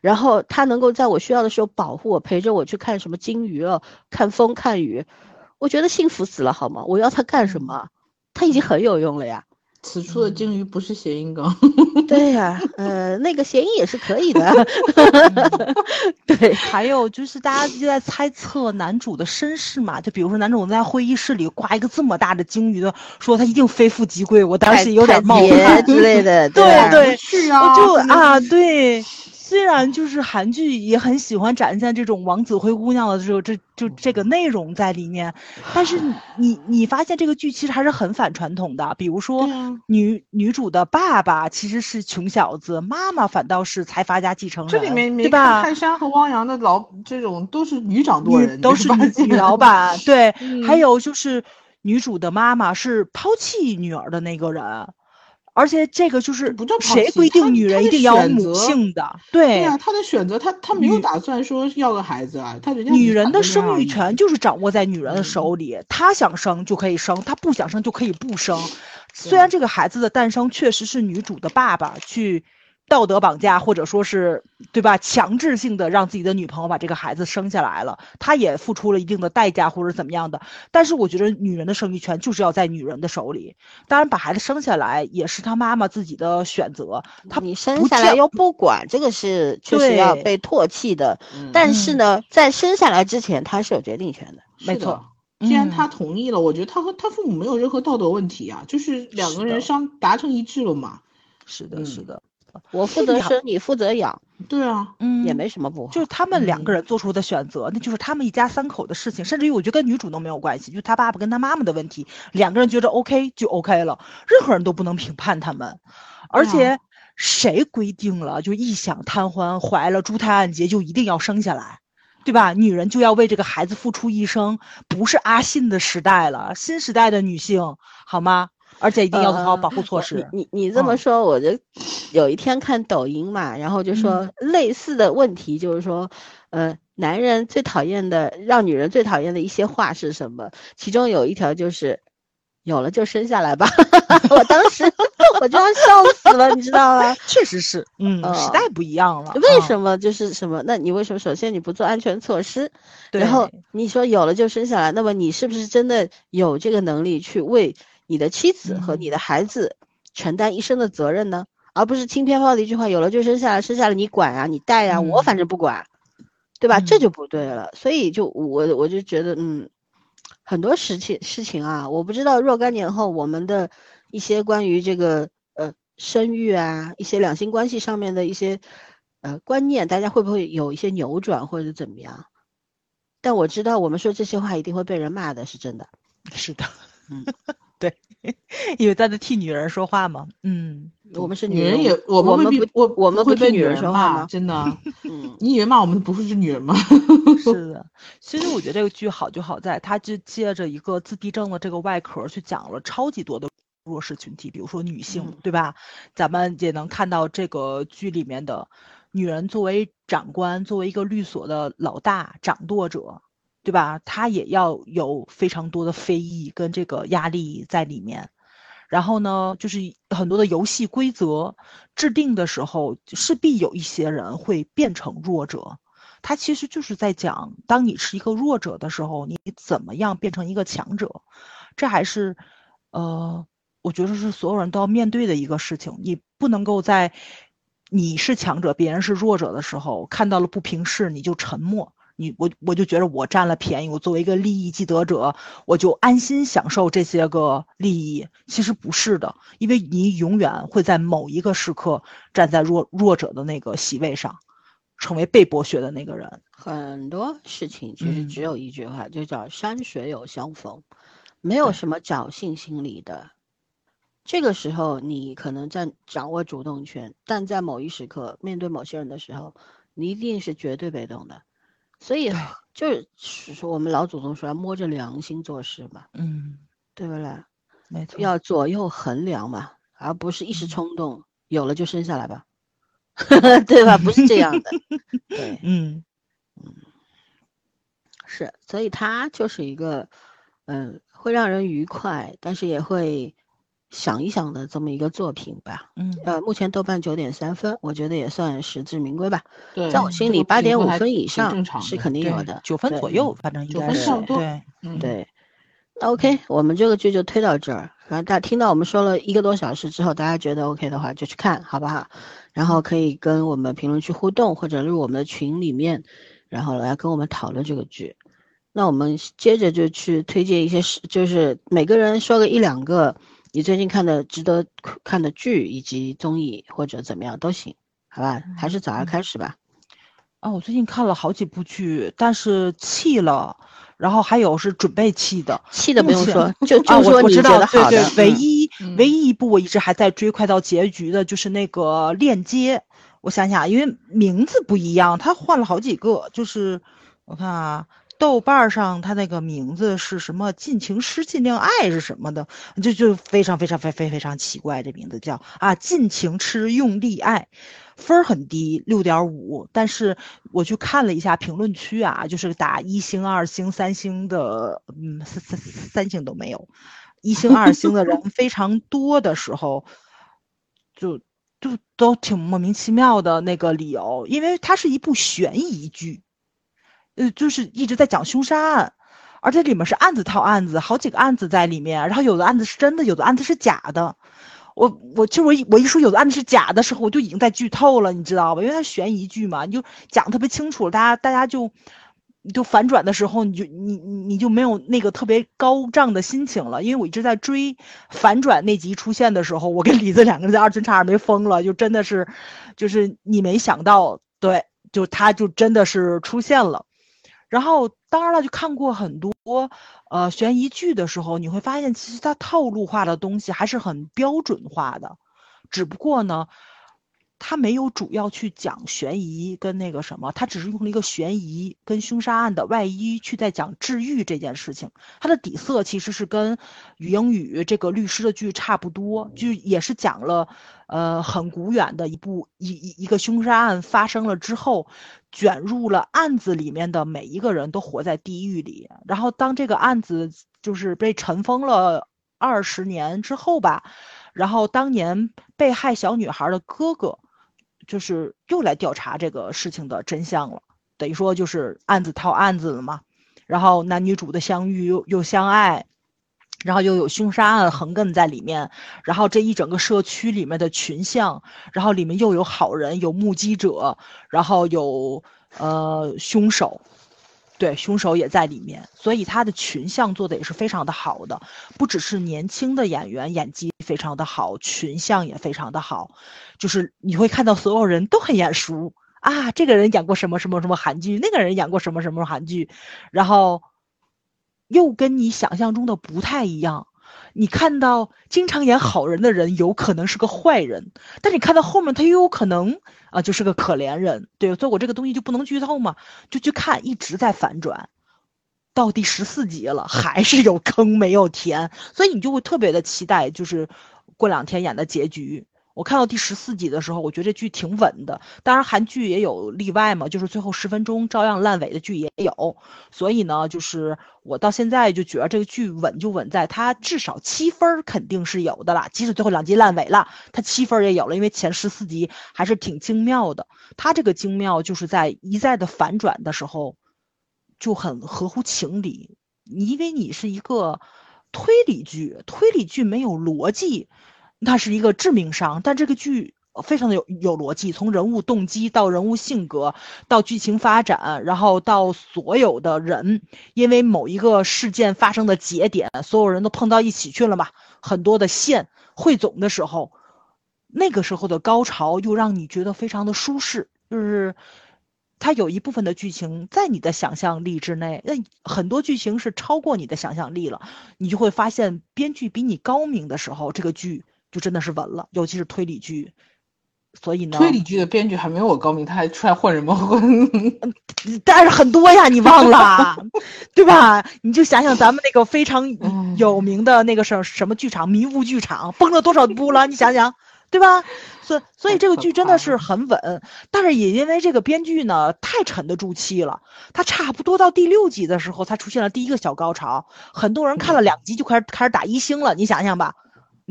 然后他能够在我需要的时候保护我，陪着我去看什么金鱼了，看风看雨，我觉得幸福死了，好吗？我要他干什么？他已经很有用了呀。此处的鲸鱼不是谐音梗，对呀，呃，那个谐音也是可以的。对，还有就是大家就在猜测男主的身世嘛，就比如说男主在会议室里挂一个这么大的鲸鱼的，说他一定非富即贵，我当时有点冒犯之类的。对对，是啊，我就啊，对。虽然就是韩剧也很喜欢展现这种王子灰姑娘的这种这就这个内容在里面，但是你你发现这个剧其实还是很反传统的。比如说女女主的爸爸其实是穷小子，妈妈反倒是财阀家继承人，这里面对吧？泰山和汪洋的老这种都是女掌舵人，都是女老板。对，还有就是女主的妈妈是抛弃女儿的那个人。而且这个就是谁规定女人一定要母性的？对呀，她的选择，她她没有打算说要个孩子啊，她人家女人的生育权就是掌握在女人的手里，她想生就可以生，她不想生就可以不生。虽然这个孩子的诞生确实是女主的爸爸去。道德绑架，或者说是对吧？强制性的让自己的女朋友把这个孩子生下来了，他也付出了一定的代价，或者怎么样的。但是我觉得女人的生育权就是要在女人的手里。当然，把孩子生下来也是他妈妈自己的选择。他你生下来又不管，这个是确实要被唾弃的。但是呢，在生下来之前，他是有决定权的。没错，既然他同意了，我觉得他和他父母没有任何道德问题啊，就是两个人商达成一致了嘛。是的，是的。我负责生，你负责养，对啊，嗯，也没什么不好。就是他们两个人做出的选择，那就是他们一家三口的事情，甚至于我觉得跟女主都没有关系，就他爸爸跟他妈妈的问题，两个人觉着 OK 就 OK 了，任何人都不能评判他们。而且谁规定了，就一想贪欢怀了，珠胎暗结就一定要生下来，对吧？女人就要为这个孩子付出一生，不是阿信的时代了，新时代的女性，好吗？而且一定要做好保护措施。你你这么说，我就有一天看抖音嘛，然后就说类似的问题，就是说，呃，男人最讨厌的，让女人最讨厌的一些话是什么？其中有一条就是，有了就生下来吧。我当时我就要笑死了，你知道吗？确实是，嗯，时代不一样了。为什么就是什么？那你为什么首先你不做安全措施？然后你说有了就生下来，那么你是不是真的有这个能力去为？你的妻子和你的孩子承担一生的责任呢，而不是轻飘飘的一句话，有了就生下来，生下来你管啊，你带啊，我反正不管，对吧？这就不对了。所以就我我就觉得，嗯，很多事情事情啊，我不知道若干年后我们的一些关于这个呃生育啊，一些两性关系上面的一些呃观念，大家会不会有一些扭转或者怎么样？但我知道我们说这些话一定会被人骂的，是真的。是的，嗯。对，因为在替女人说话嘛。嗯，我们是女人也，我们不，我我们会被女人说话真的。嗯，你以为骂我们不是女人吗？是的。其实我觉得这个剧好就好在，它就借着一个自闭症的这个外壳去讲了超级多的弱势群体，比如说女性，对吧？咱们也能看到这个剧里面的女人作为长官，作为一个律所的老大掌舵者。对吧？他也要有非常多的非议跟这个压力在里面，然后呢，就是很多的游戏规则制定的时候，势必有一些人会变成弱者。他其实就是在讲，当你是一个弱者的时候，你怎么样变成一个强者？这还是，呃，我觉得是所有人都要面对的一个事情。你不能够在你是强者，别人是弱者的时候，看到了不平事你就沉默。你我我就觉得我占了便宜，我作为一个利益既得者，我就安心享受这些个利益。其实不是的，因为你永远会在某一个时刻站在弱弱者的那个席位上，成为被剥削的那个人。很多事情其实只有一句话，就叫山水有相逢，没有什么侥幸心理的。这个时候你可能在掌握主动权，但在某一时刻面对某些人的时候。你一定是绝对被动的。所以就是说，我们老祖宗说要摸着良心做事嘛，嗯，对不对？没错，要左右衡量嘛，而不是一时冲动，有了就生下来吧，对吧？不是这样的，对，嗯嗯，是，所以它就是一个，嗯，会让人愉快，但是也会。想一想的这么一个作品吧，嗯，呃，目前豆瓣九点三分，我觉得也算实至名归吧。对，在我心里八点五分以上是肯定有的，九分左右，反正应该是对，对。那 OK，我们这个剧就推到这儿。然后大家听到我们说了一个多小时之后，大家觉得 OK 的话，就去看好不好？然后可以跟我们评论区互动，或者入我们的群里面，然后来跟我们讨论这个剧。那我们接着就去推荐一些，就是每个人说个一两个。你最近看的值得看的剧以及综艺或者怎么样都行，好吧？还是早上开始吧。啊，我最近看了好几部剧，但是弃了，然后还有是准备弃的。弃的不用说，就 就说你觉得好的。唯一唯一一部我一直还在追，快到结局的就是那个链接。我想想，因为名字不一样，他换了好几个。就是我看啊。豆瓣上他那个名字是什么？尽情诗，尽量爱是什么的？就就非常非常非非非常奇怪，这名字叫啊，尽情吃，用力爱，分儿很低，六点五。但是我去看了一下评论区啊，就是打一星、二星、三星的，嗯，三三三星都没有，一星、二星的人非常多的时候，就就都挺莫名其妙的那个理由，因为它是一部悬疑剧。呃，就是一直在讲凶杀案，而且里面是案子套案子，好几个案子在里面。然后有的案子是真的，有的案子是假的。我我其实我一我一说有的案子是假的时候，我就已经在剧透了，你知道吧？因为它悬疑剧嘛，你就讲特别清楚，大家大家就就反转的时候，你就你你你就没有那个特别高涨的心情了。因为我一直在追反转那集出现的时候，我跟李子两个人在二群差点没疯了，就真的是，就是你没想到，对，就他就真的是出现了。然后，当然了，就看过很多呃悬疑剧的时候，你会发现，其实它套路化的东西还是很标准化的，只不过呢。他没有主要去讲悬疑跟那个什么，他只是用了一个悬疑跟凶杀案的外衣去在讲治愈这件事情。他的底色其实是跟《语英语》这个律师的剧差不多，就也是讲了，呃，很古远的一部一一一个凶杀案发生了之后，卷入了案子里面的每一个人都活在地狱里。然后当这个案子就是被尘封了二十年之后吧，然后当年被害小女孩的哥哥。就是又来调查这个事情的真相了，等于说就是案子套案子了嘛。然后男女主的相遇又又相爱，然后又有凶杀案横亘在里面。然后这一整个社区里面的群像，然后里面又有好人，有目击者，然后有呃凶手。对，凶手也在里面，所以他的群像做的也是非常的好的，不只是年轻的演员演技非常的好，群像也非常的好，就是你会看到所有人都很眼熟啊，这个人演过什么什么什么韩剧，那个人演过什么什么韩剧，然后又跟你想象中的不太一样。你看到经常演好人的人，有可能是个坏人，但你看到后面他又有可能啊，就是个可怜人。对，所以我这个东西就不能剧透嘛，就去看，一直在反转，到第十四集了，还是有坑没有填，所以你就会特别的期待，就是过两天演的结局。我看到第十四集的时候，我觉得这剧挺稳的。当然，韩剧也有例外嘛，就是最后十分钟照样烂尾的剧也有。所以呢，就是我到现在就觉得这个剧稳就稳在它至少七分肯定是有的了。即使最后两集烂尾了，它七分也有了，因为前十四集还是挺精妙的。它这个精妙就是在一再的反转的时候就很合乎情理。你因为你是一个推理剧，推理剧没有逻辑。它是一个致命伤，但这个剧非常的有有逻辑，从人物动机到人物性格，到剧情发展，然后到所有的人，因为某一个事件发生的节点，所有人都碰到一起去了嘛，很多的线汇总的时候，那个时候的高潮又让你觉得非常的舒适，就是它有一部分的剧情在你的想象力之内，那很多剧情是超过你的想象力了，你就会发现编剧比你高明的时候，这个剧。就真的是稳了，尤其是推理剧，所以呢，推理剧的编剧还没有我高明，他还出来混什么混？但是很多呀，你忘了，对吧？你就想想咱们那个非常 有名的那个什什么剧场，迷雾剧场，崩了多少部了？你想想，对吧？所所以这个剧真的是很稳，但是也因为这个编剧呢太沉得住气了，他差不多到第六集的时候才出现了第一个小高潮，很多人看了两集就开始开始打一星了，你想想吧。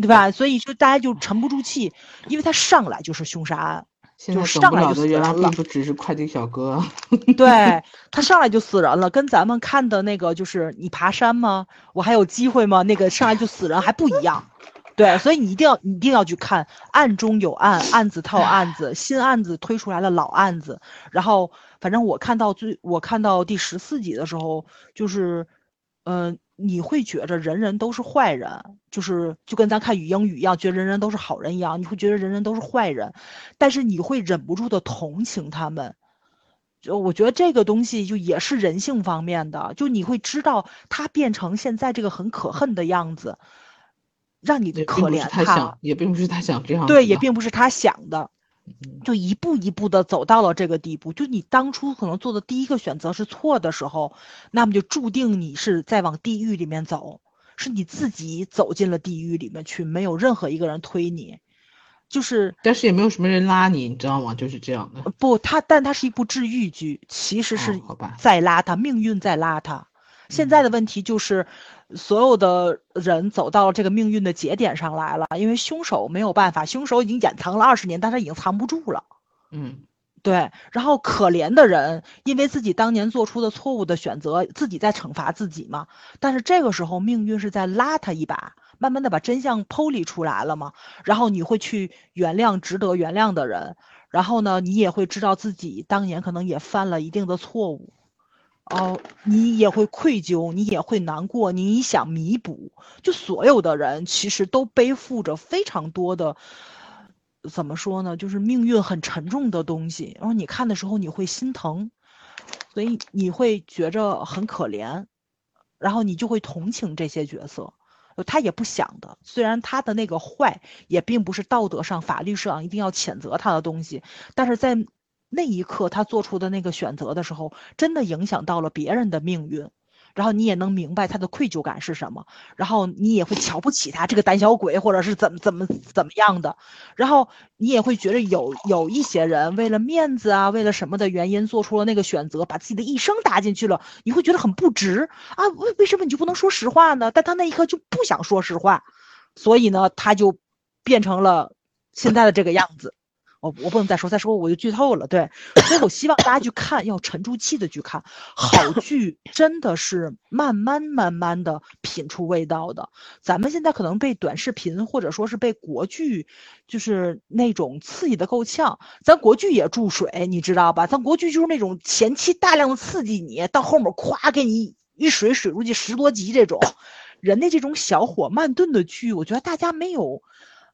对吧？所以就大家就沉不住气，因为他上来就是凶杀案，就上来就死人了。并不只是快递小哥，对 他上来就死人了，跟咱们看的那个就是你爬山吗？我还有机会吗？那个上来就死人还不一样。对，所以你一定要，你一定要去看，案中有案，案子套案子，新案子推出来了老案子。然后，反正我看到最，我看到第十四集的时候，就是，嗯。你会觉着人人都是坏人，就是就跟咱看语英语一样，觉得人人都是好人一样。你会觉得人人都是坏人，但是你会忍不住的同情他们。就我觉得这个东西就也是人性方面的，就你会知道他变成现在这个很可恨的样子，让你可怜他。也并不是他想这样。对，也并不是他想的。就一步一步的走到了这个地步，就你当初可能做的第一个选择是错的时候，那么就注定你是在往地狱里面走，是你自己走进了地狱里面去，没有任何一个人推你，就是，但是也没有什么人拉你，你知道吗？就是这样的。不，它，但它是一部治愈剧，其实是在拉他，命运在拉他。现在的问题就是。所有的人走到这个命运的节点上来了，因为凶手没有办法，凶手已经掩藏了二十年，但他已经藏不住了。嗯，对。然后可怜的人，因为自己当年做出的错误的选择，自己在惩罚自己嘛。但是这个时候，命运是在拉他一把，慢慢的把真相剖离出来了嘛。然后你会去原谅值得原谅的人，然后呢，你也会知道自己当年可能也犯了一定的错误。哦，你也会愧疚，你也会难过，你想弥补。就所有的人其实都背负着非常多的，怎么说呢？就是命运很沉重的东西。然后你看的时候，你会心疼，所以你会觉着很可怜，然后你就会同情这些角色。他也不想的，虽然他的那个坏也并不是道德上、法律上一定要谴责他的东西，但是在。那一刻，他做出的那个选择的时候，真的影响到了别人的命运，然后你也能明白他的愧疚感是什么，然后你也会瞧不起他这个胆小鬼，或者是怎么怎么怎么样的，然后你也会觉得有有一些人为了面子啊，为了什么的原因做出了那个选择，把自己的一生搭进去了，你会觉得很不值啊，为为什么你就不能说实话呢？但他那一刻就不想说实话，所以呢，他就变成了现在的这个样子。我我不能再说，再说我就剧透了。对，所以我希望大家去看，要沉住气的去看。好剧真的是慢慢慢慢的品出味道的。咱们现在可能被短视频或者说是被国剧，就是那种刺激的够呛。咱国剧也注水，你知道吧？咱国剧就是那种前期大量的刺激你，到后面咵给你一水水出去十多集这种，人的这种小火慢炖的剧，我觉得大家没有。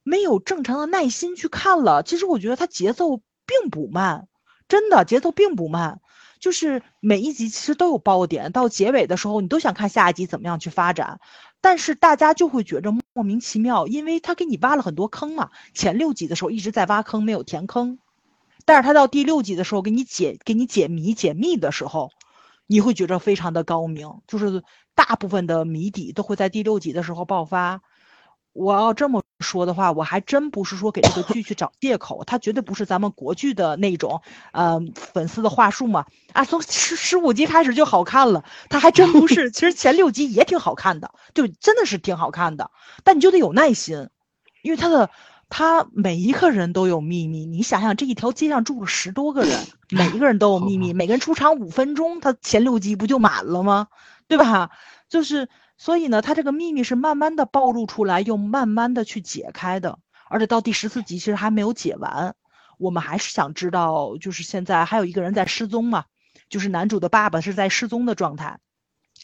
没有正常的耐心去看了，其实我觉得它节奏并不慢，真的节奏并不慢，就是每一集其实都有爆点，到结尾的时候你都想看下一集怎么样去发展，但是大家就会觉着莫名其妙，因为他给你挖了很多坑嘛，前六集的时候一直在挖坑没有填坑，但是他到第六集的时候给你解给你解谜解密的时候，你会觉着非常的高明，就是大部分的谜底都会在第六集的时候爆发。我要这么说的话，我还真不是说给这个剧去找借口，它绝对不是咱们国剧的那种，呃，粉丝的话术嘛。啊，从十十五集开始就好看了，它还真不是。其实前六集也挺好看的，就真的是挺好看的。但你就得有耐心，因为他的他每一个人都有秘密。你想想，这一条街上住了十多个人，每一个人都有秘密，每个人出场五分钟，他前六集不就满了吗？对吧？就是。所以呢，他这个秘密是慢慢的暴露出来，又慢慢的去解开的，而且到第十四集其实还没有解完，我们还是想知道，就是现在还有一个人在失踪嘛，就是男主的爸爸是在失踪的状态，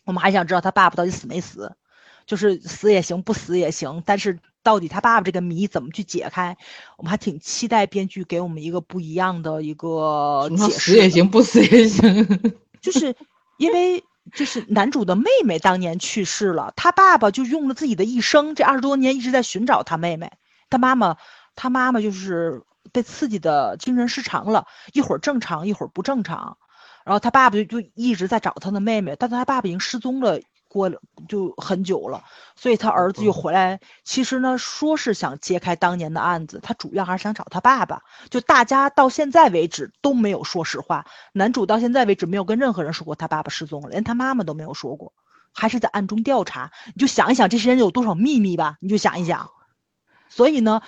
我们还想知道他爸爸到底死没死，就是死也行，不死也行，但是到底他爸爸这个谜怎么去解开，我们还挺期待编剧给我们一个不一样的一个解释。死也行，不死也行，就是因为。就是男主的妹妹当年去世了，他爸爸就用了自己的一生，这二十多年一直在寻找他妹妹。他妈妈，他妈妈就是被刺激的精神失常了，一会儿正常，一会儿不正常。然后他爸爸就就一直在找他的妹妹，但他爸爸已经失踪了。过了就很久了，所以他儿子又回来。其实呢，说是想揭开当年的案子，他主要还是想找他爸爸。就大家到现在为止都没有说实话，男主到现在为止没有跟任何人说过他爸爸失踪了，连他妈妈都没有说过，还是在暗中调查。你就想一想这些人有多少秘密吧，你就想一想。所以呢。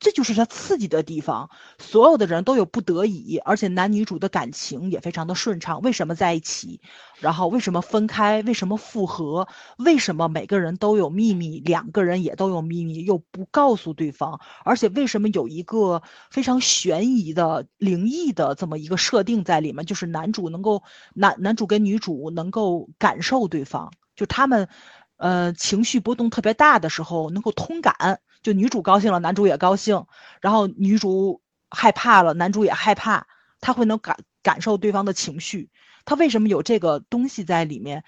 这就是他刺激的地方，所有的人都有不得已，而且男女主的感情也非常的顺畅。为什么在一起？然后为什么分开？为什么复合？为什么每个人都有秘密？两个人也都有秘密，又不告诉对方？而且为什么有一个非常悬疑的灵异的这么一个设定在里面？就是男主能够男男主跟女主能够感受对方，就他们，呃，情绪波动特别大的时候能够通感。就女主高兴了，男主也高兴，然后女主害怕了，男主也害怕，他会能感感受对方的情绪。他为什么有这个东西在里面？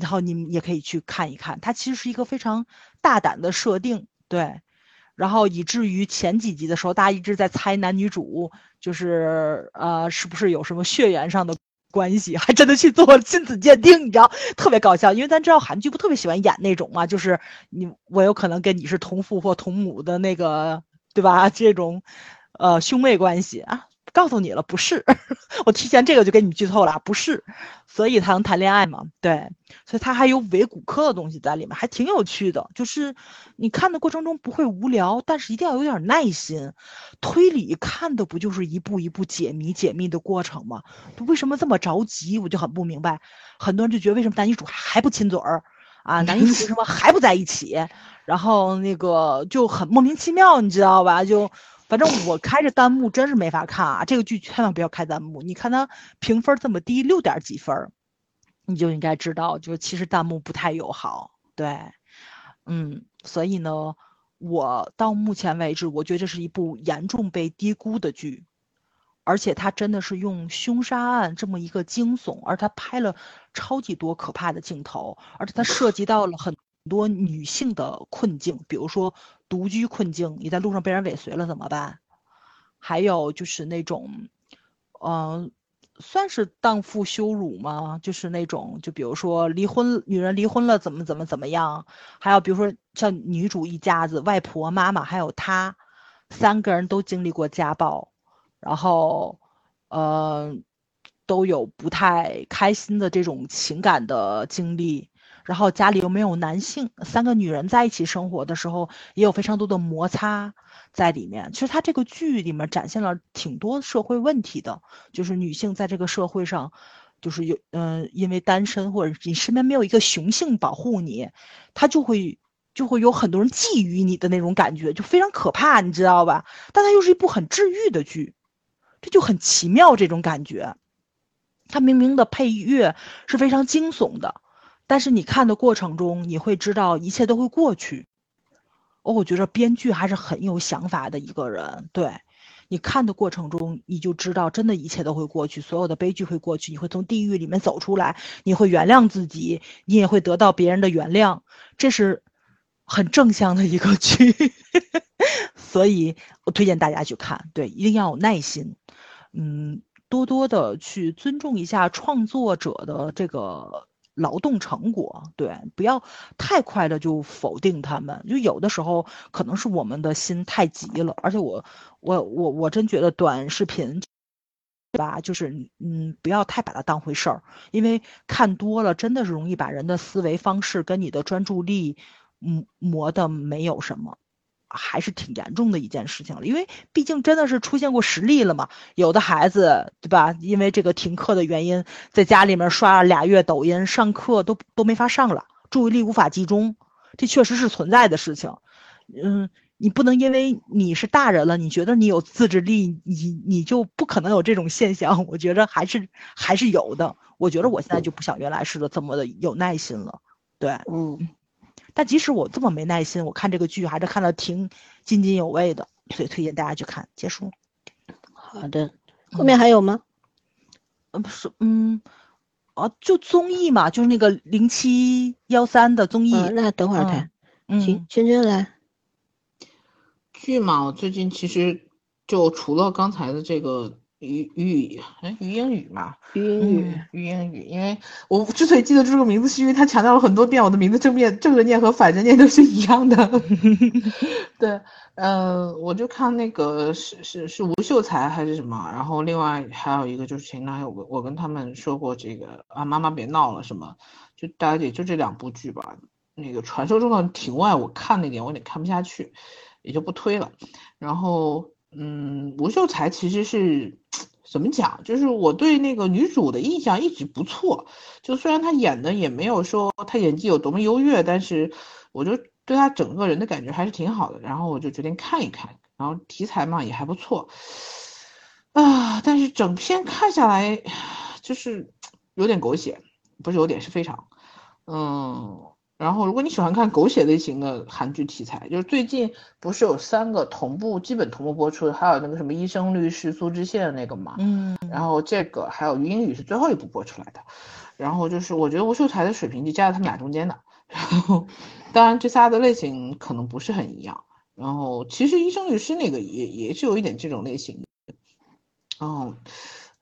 然后你们也可以去看一看，它其实是一个非常大胆的设定，对。然后以至于前几集的时候，大家一直在猜男女主就是呃是不是有什么血缘上的。关系 还真的去做亲子鉴定，你知道，特别搞笑。因为咱知道韩剧不特别喜欢演那种嘛，就是你我有可能跟你是同父或同母的那个，对吧？这种，呃，兄妹关系啊。告诉你了，不是，我提前这个就给你剧透了，不是，所以才能谈恋爱嘛？对，所以他还有伪骨科的东西在里面，还挺有趣的。就是你看的过程中不会无聊，但是一定要有点耐心。推理看的不就是一步一步解谜解密的过程吗？为什么这么着急？我就很不明白。很多人就觉得为什么男女主还不亲嘴儿啊？男女主为 什么还不在一起？然后那个就很莫名其妙，你知道吧？就。反正我开着弹幕真是没法看啊！这个剧千万不要开弹幕。你看它评分这么低，六点几分，你就应该知道，就其实弹幕不太友好。对，嗯，所以呢，我到目前为止，我觉得这是一部严重被低估的剧，而且它真的是用凶杀案这么一个惊悚，而它拍了超级多可怕的镜头，而且它涉及到了很很多女性的困境，比如说。独居困境，你在路上被人尾随了怎么办？还有就是那种，嗯，算是荡妇羞辱吗？就是那种，就比如说离婚，女人离婚了怎么怎么怎么样？还有比如说像女主一家子，外婆、妈妈还有她，三个人都经历过家暴，然后，呃，都有不太开心的这种情感的经历。然后家里又没有男性，三个女人在一起生活的时候，也有非常多的摩擦在里面。其实他这个剧里面展现了挺多社会问题的，就是女性在这个社会上，就是有嗯，因为单身或者你身边没有一个雄性保护你，他就会就会有很多人觊觎你的那种感觉，就非常可怕，你知道吧？但它又是一部很治愈的剧，这就很奇妙这种感觉。它明明的配乐是非常惊悚的。但是你看的过程中，你会知道一切都会过去。哦，我觉得编剧还是很有想法的一个人。对，你看的过程中，你就知道真的一切都会过去，所有的悲剧会过去，你会从地狱里面走出来，你会原谅自己，你也会得到别人的原谅。这是很正向的一个剧，所以我推荐大家去看。对，一定要有耐心，嗯，多多的去尊重一下创作者的这个。劳动成果，对，不要太快的就否定他们，就有的时候可能是我们的心太急了，而且我我我我真觉得短视频，吧？就是嗯，不要太把它当回事儿，因为看多了真的是容易把人的思维方式跟你的专注力，嗯，磨的没有什么。还是挺严重的一件事情了，因为毕竟真的是出现过实例了嘛。有的孩子，对吧？因为这个停课的原因，在家里面刷了俩月抖音，上课都都没法上了，注意力无法集中，这确实是存在的事情。嗯，你不能因为你是大人了，你觉得你有自制力，你你就不可能有这种现象。我觉得还是还是有的。我觉得我现在就不像原来似的这么的有耐心了。对，嗯。但即使我这么没耐心，我看这个剧还是看的挺津津有味的，所以推荐大家去看。结束。好的，后面还有吗？嗯，不是，嗯，哦，就综艺嘛，就是那个零七幺三的综艺。那等会儿谈。行，萱萱来。剧嘛，我最近其实就除了刚才的这个。于于哎，于英语嘛，于英语，于英语。因为我之所以记得住这个名字，是因为他强调了很多遍，我的名字正面正着念和反着念都是一样的。对，嗯，我就看那个是是是吴秀才还是什么，然后另外还有一个就是前两天我我跟他们说过这个啊，妈妈别闹了什么，就大概也就这两部剧吧。那个传说中的庭外，我看那点我有点看不下去，也就不推了。然后。嗯，吴秀才其实是怎么讲？就是我对那个女主的印象一直不错，就虽然她演的也没有说她演技有多么优越，但是我就对她整个人的感觉还是挺好的。然后我就决定看一看，然后题材嘛也还不错啊。但是整篇看下来，就是有点狗血，不是有点是非常，嗯。然后，如果你喜欢看狗血类型的韩剧题材，就是最近不是有三个同步基本同步播出的，还有那个什么医生律师苏志燮的那个嘛，嗯，然后这个还有英语是最后一部播出来的，然后就是我觉得吴秀才的水平就夹在他们俩中间的，然后当然这仨的类型可能不是很一样，然后其实医生律师那个也也是有一点这种类型，然后，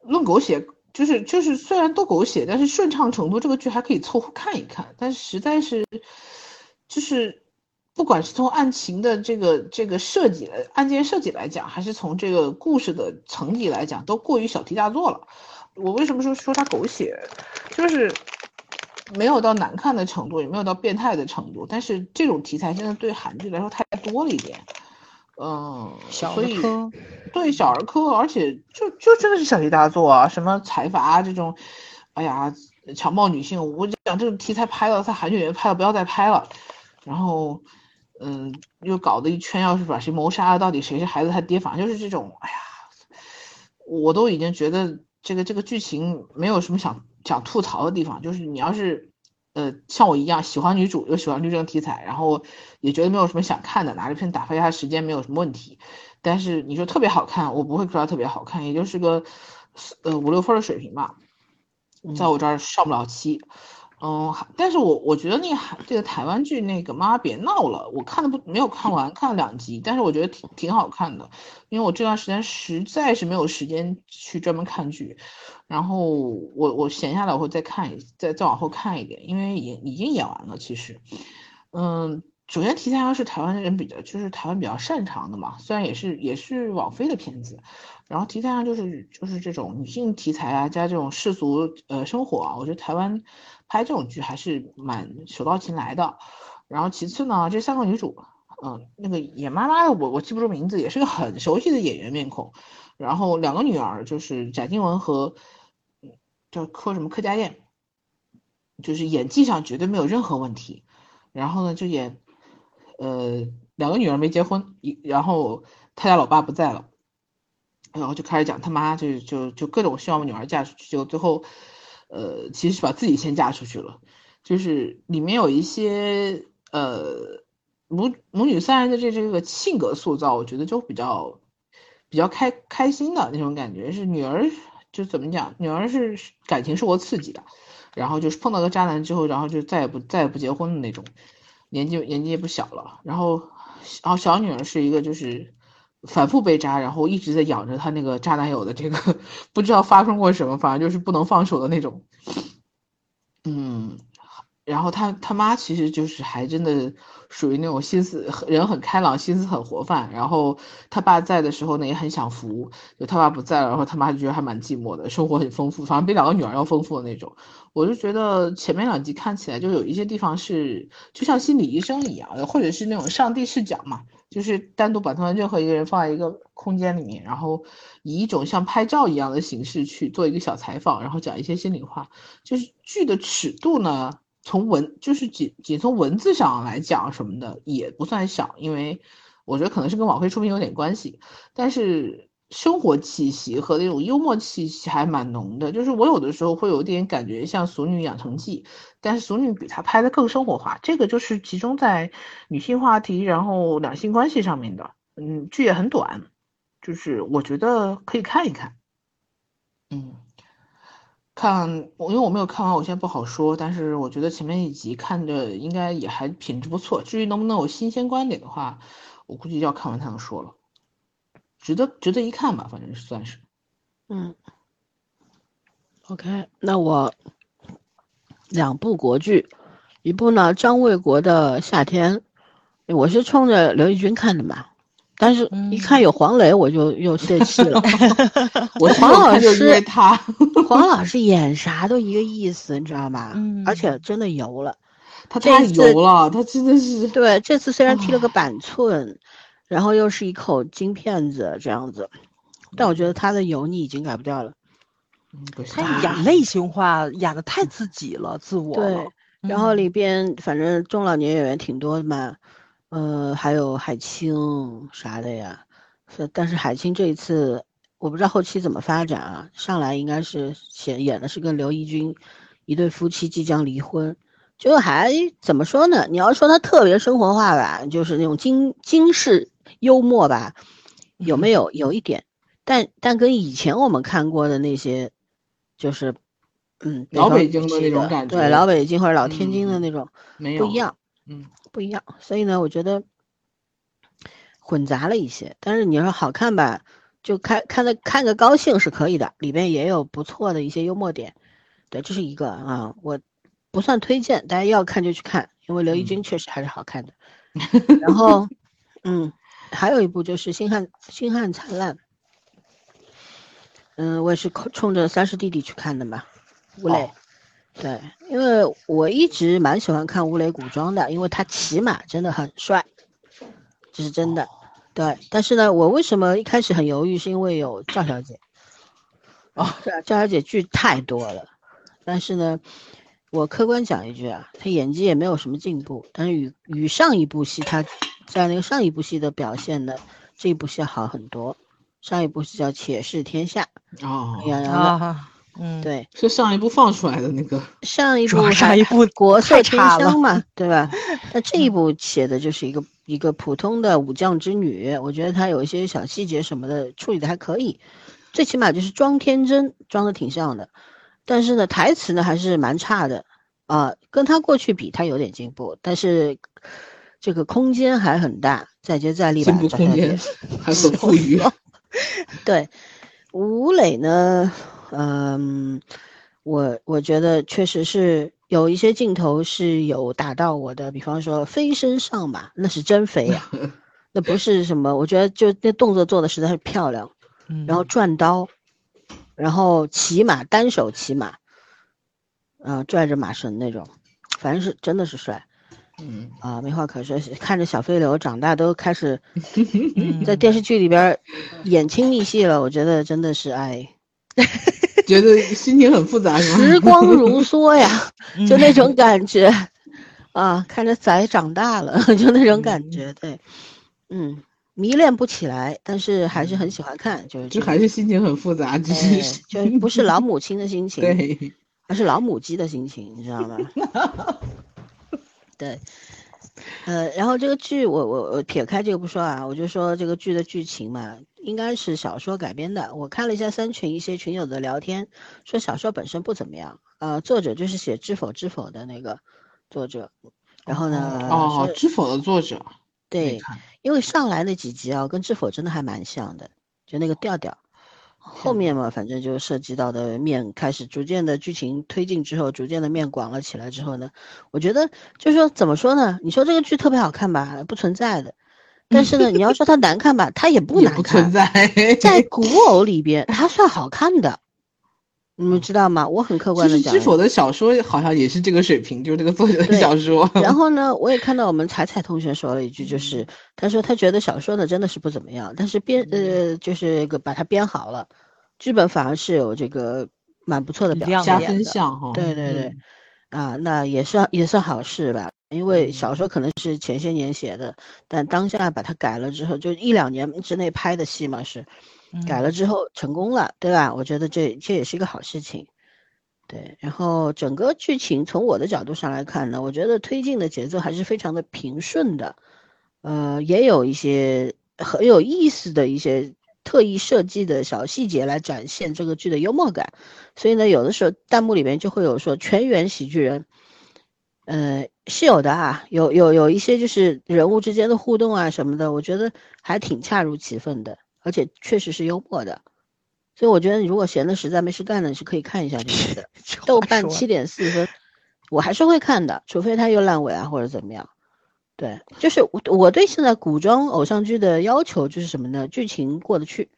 论狗血。就是就是，虽然都狗血，但是顺畅程度这个剧还可以凑合看一看。但是实在是，就是，不管是从案情的这个这个设计、案件设计来讲，还是从这个故事的层级来讲，都过于小题大做了。我为什么说说它狗血？就是没有到难看的程度，也没有到变态的程度。但是这种题材现在对韩剧来说太多了一点。嗯，所以对小儿科，而且就就真的是小题大做啊，什么财阀这种，哎呀，强暴女性，我就讲这种题材拍了，在韩剧里面拍了，不要再拍了。然后，嗯，又搞得一圈，要是把谁谋杀了，到底谁是孩子他爹，反正就是这种，哎呀，我都已经觉得这个这个剧情没有什么想想吐槽的地方，就是你要是。呃，像我一样喜欢女主又喜欢律政题材，然后也觉得没有什么想看的，拿着片打发一下时间没有什么问题。但是你说特别好看，我不会说它特别好看，也就是个呃五六分的水平吧，在我这儿上不了七。嗯，但是我我觉得那个这个台湾剧那个妈别闹了，我看的不没有看完，看了两集，但是我觉得挺挺好看的，因为我这段时间实在是没有时间去专门看剧，然后我我闲下来我会再看一再再往后看一点，因为已经已经演完了其实，嗯。首先，题材上是台湾人比较，就是台湾比较擅长的嘛。虽然也是也是网飞的片子，然后题材上就是就是这种女性题材啊，加这种世俗呃生活啊，我觉得台湾拍这种剧还是蛮手到擒来的。然后其次呢，这三个女主，嗯，那个演妈妈的我我记不住名字，也是个很熟悉的演员面孔。然后两个女儿就是贾静雯和叫柯什么柯佳燕，就是演技上绝对没有任何问题。然后呢，就演。呃，两个女儿没结婚，一然后他家老爸不在了，然后就开始讲他妈就就就各种希望女儿嫁出去，就最后，呃，其实是把自己先嫁出去了，就是里面有一些呃母母女三人的这这个性格塑造，我觉得就比较比较开开心的那种感觉，是女儿就怎么讲，女儿是感情受过刺激的，然后就是碰到个渣男之后，然后就再也不再也不结婚的那种。年纪年纪也不小了，然后，然后小女儿是一个就是反复被渣，然后一直在养着她那个渣男友的这个 不知道发生过什么，反正就是不能放手的那种，嗯。然后他他妈其实就是还真的属于那种心思人很开朗，心思很活泛。然后他爸在的时候呢，也很享福；就他爸不在了，然后他妈就觉得还蛮寂寞的，生活很丰富，反正比两个女儿要丰富的那种。我就觉得前面两集看起来就有一些地方是就像心理医生一样，或者是那种上帝视角嘛，就是单独把他们任何一个人放在一个空间里面，然后以一种像拍照一样的形式去做一个小采访，然后讲一些心里话。就是剧的尺度呢？从文就是仅仅从文字上来讲什么的也不算小，因为我觉得可能是跟网飞出品有点关系，但是生活气息和那种幽默气息还蛮浓的。就是我有的时候会有点感觉像《俗女养成记》，但是《俗女》比它拍的更生活化。这个就是集中在女性话题，然后两性关系上面的。嗯，剧也很短，就是我觉得可以看一看。嗯。看我，因为我没有看完，我现在不好说。但是我觉得前面一集看着应该也还品质不错。至于能不能有新鲜观点的话，我估计要看完才能说了。值得值得一看吧，反正是算是。嗯，OK，那我两部国剧，一部呢张卫国的《夏天》，我是冲着刘奕君看的嘛，但是一看有黄磊，我就又泄气了。我黄老师他，黄老师 演啥都一个意思，你知道吗？嗯，而且真的油了，他太油了，他真的是。对，这次虽然剃了个板寸，然后又是一口金片子这样子。但我觉得他的油腻已经改不掉了，他演类型化演的太自己了，自我对，然后里边反正中老年演员挺多的嘛，呃，还有海清啥的呀，是，但是海清这一次我不知道后期怎么发展啊，上来应该是演演的是跟刘奕君一对夫妻即将离婚，就还怎么说呢？你要说他特别生活化吧，就是那种京京式幽默吧，有没有？有一点。但但跟以前我们看过的那些，就是，嗯，老北京的那种感觉，对，老北京或者老天津的那种不一样，嗯，不一样。所以呢，我觉得混杂了一些。但是你要说好看吧，就看看的看个高兴是可以的，里边也有不错的一些幽默点。对，这是一个啊，我不算推荐，大家要看就去看，因为刘奕君确实还是好看的。然后，嗯，还有一部就是《星汉星汉灿烂》。嗯，我也是冲着三师弟弟去看的嘛，吴磊，对，因为我一直蛮喜欢看吴磊古装的，因为他骑马真的很帅，这是真的，对。但是呢，我为什么一开始很犹豫，是因为有赵小姐，啊，赵小姐剧太多了。但是呢，我客观讲一句啊，她演技也没有什么进步，但是与与上一部戏她在那个上一部戏的表现呢，这一部戏好很多。上一部戏叫《且试天下》哦，杨洋的，嗯，对，是上一部放出来的那个。上一部上一部国色天香嘛，对吧？那这一部写的就是一个一个普通的武将之女，我觉得她有一些小细节什么的处理的还可以，最起码就是装天真，装的挺像的。但是呢，台词呢还是蛮差的啊，跟她过去比，她有点进步，但是这个空间还很大，再接再厉吧，进步空间还很富裕。对，吴磊呢，嗯，我我觉得确实是有一些镜头是有打到我的，比方说飞身上马，那是真飞呀，那不是什么，我觉得就那动作做的实在是漂亮，然后转刀，然后骑马单手骑马，嗯，拽着马绳那种，反正是真的是帅。嗯啊，没话可说。看着小飞流长大，都开始 在电视剧里边演亲密戏了。我觉得真的是哎，觉得心情很复杂。时光如梭呀，就那种感觉啊，看着崽长大了，就那种感觉。对，嗯，迷恋不起来，但是还是很喜欢看。就是就还是心情很复杂，就是就不是老母亲的心情，对，而是老母鸡的心情，你知道吗？对，呃，然后这个剧我我我撇开这个不说啊，我就说这个剧的剧情嘛，应该是小说改编的。我看了一下三群一些群友的聊天，说小说本身不怎么样，呃，作者就是写《知否知否》的那个作者，然后呢，哦，《知否》的作者，对，因为上来那几集啊，跟《知否》真的还蛮像的，就那个调调。后面嘛，反正就涉及到的面开始逐渐的剧情推进之后，逐渐的面广了起来之后呢，我觉得就是说怎么说呢？你说这个剧特别好看吧，不存在的。但是呢，你要说它难看吧，它也不难看。存在在古偶里边，它算好看的。你们知道吗？我很客观的讲，知否的小说好像也是这个水平，就是这个作者的小说。然后呢，我也看到我们彩彩同学说了一句，就是他说他觉得小说呢真的是不怎么样，但是编呃就是个把它编好了，剧本反而是有这个蛮不错的表现，加分项哈。对对对，啊，那也算也算好事吧，因为小说可能是前些年写的，但当下把它改了之后，就一两年之内拍的戏嘛是。改了之后成功了，对吧？我觉得这这也是一个好事情，对。然后整个剧情从我的角度上来看呢，我觉得推进的节奏还是非常的平顺的，呃，也有一些很有意思的一些特意设计的小细节来展现这个剧的幽默感。所以呢，有的时候弹幕里面就会有说全员喜剧人，呃，是有的啊，有有有一些就是人物之间的互动啊什么的，我觉得还挺恰如其分的。而且确实是幽默的。所以我觉得，你如果闲的实在没事干的，是可以看一下这个的。豆瓣七点四分，我还是会看的，除非它又烂尾啊或者怎么样。对，就是我我对现在古装偶像剧的要求就是什么呢？剧情过得去，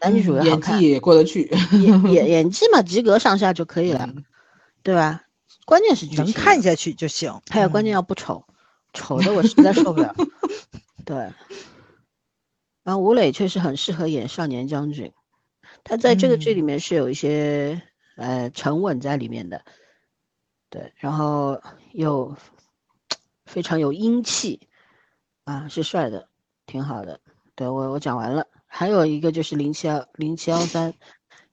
男女主角好看，演技也过得去，演 演演技嘛，及格上下就可以了，对吧？关键是能看下去就行。还有关键要不丑，丑的我实在受不了。对，然后吴磊确实很适合演少年将军。他在这个剧里面是有一些呃沉稳在里面的，对，然后又非常有英气啊，是帅的，挺好的。对我我讲完了，还有一个就是零七幺零七幺三，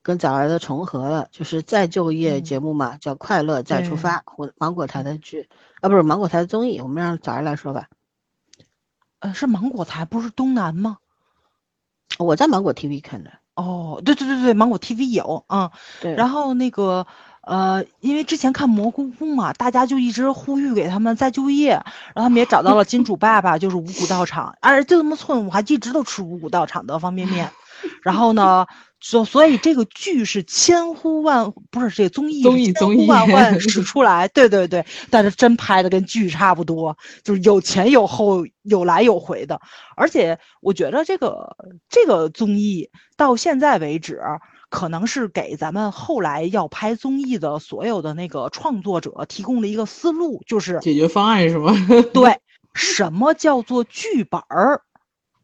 跟早儿的重合了，就是再就业节目嘛，叫《快乐再出发》，或芒果台的剧啊，不是芒果台的综艺，我们让早儿来说吧。呃，是芒果台，不是东南吗？我在芒果 TV 看的。哦，对对对对，芒果 TV 有，嗯，对。然后那个，呃，因为之前看蘑菇屋嘛，大家就一直呼吁给他们再就业，然后他们也找到了金主爸爸，就是五谷道场，哎就这么寸，我还一直都吃五谷道场的方便面。然后呢？所所以这个剧是千呼万不是这个综艺综艺综艺万万 使出来，对对对，但是真拍的跟剧差不多，就是有前有后，有来有回的。而且我觉得这个这个综艺到现在为止，可能是给咱们后来要拍综艺的所有的那个创作者提供了一个思路，就是解决方案是吗？对，什么叫做剧本儿？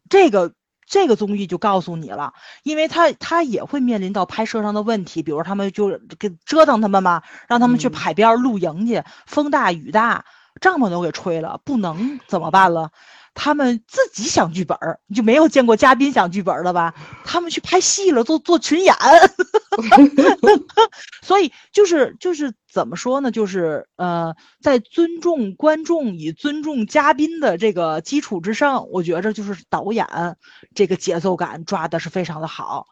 这个。这个综艺就告诉你了，因为他他也会面临到拍摄上的问题，比如他们就给折腾他们嘛，让他们去海边露营去，风大雨大，帐篷都给吹了，不能怎么办了？他们自己想剧本儿，你就没有见过嘉宾想剧本了吧？他们去拍戏了，做做群演，所以就是就是怎么说呢？就是呃，在尊重观众以尊重嘉宾的这个基础之上，我觉着就是导演这个节奏感抓的是非常的好。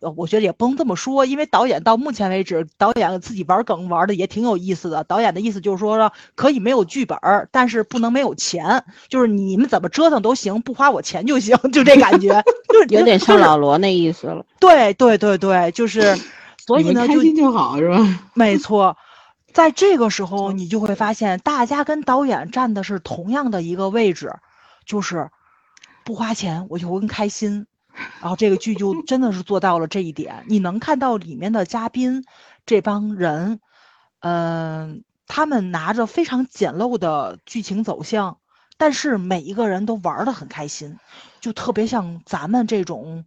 呃，我觉得也不能这么说，因为导演到目前为止，导演自己玩梗玩的也挺有意思的。导演的意思就是说，可以没有剧本，但是不能没有钱，就是你们怎么折腾都行，不花我钱就行，就这感觉，就是有点像老罗那意思了。对对对对，就是，所以呢，开心就好是吧？没错，在这个时候，你就会发现，大家跟导演站的是同样的一个位置，就是不花钱我就会更开心。然后这个剧就真的是做到了这一点，你能看到里面的嘉宾这帮人，嗯，他们拿着非常简陋的剧情走向，但是每一个人都玩的很开心，就特别像咱们这种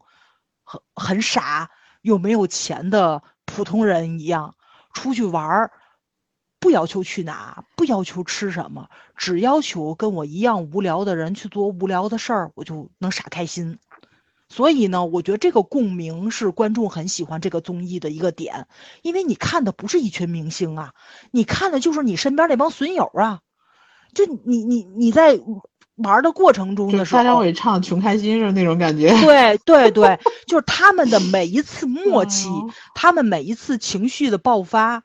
很很傻又没有钱的普通人一样，出去玩，不要求去哪，不要求吃什么，只要求跟我一样无聊的人去做无聊的事儿，我就能傻开心。所以呢，我觉得这个共鸣是观众很喜欢这个综艺的一个点，因为你看的不是一群明星啊，你看的就是你身边那帮损友啊，就你你你在玩的过程中的时候，张张伟唱《穷开心》是那种感觉。对对对，就是他们的每一次 默契，他们每一次情绪的爆发。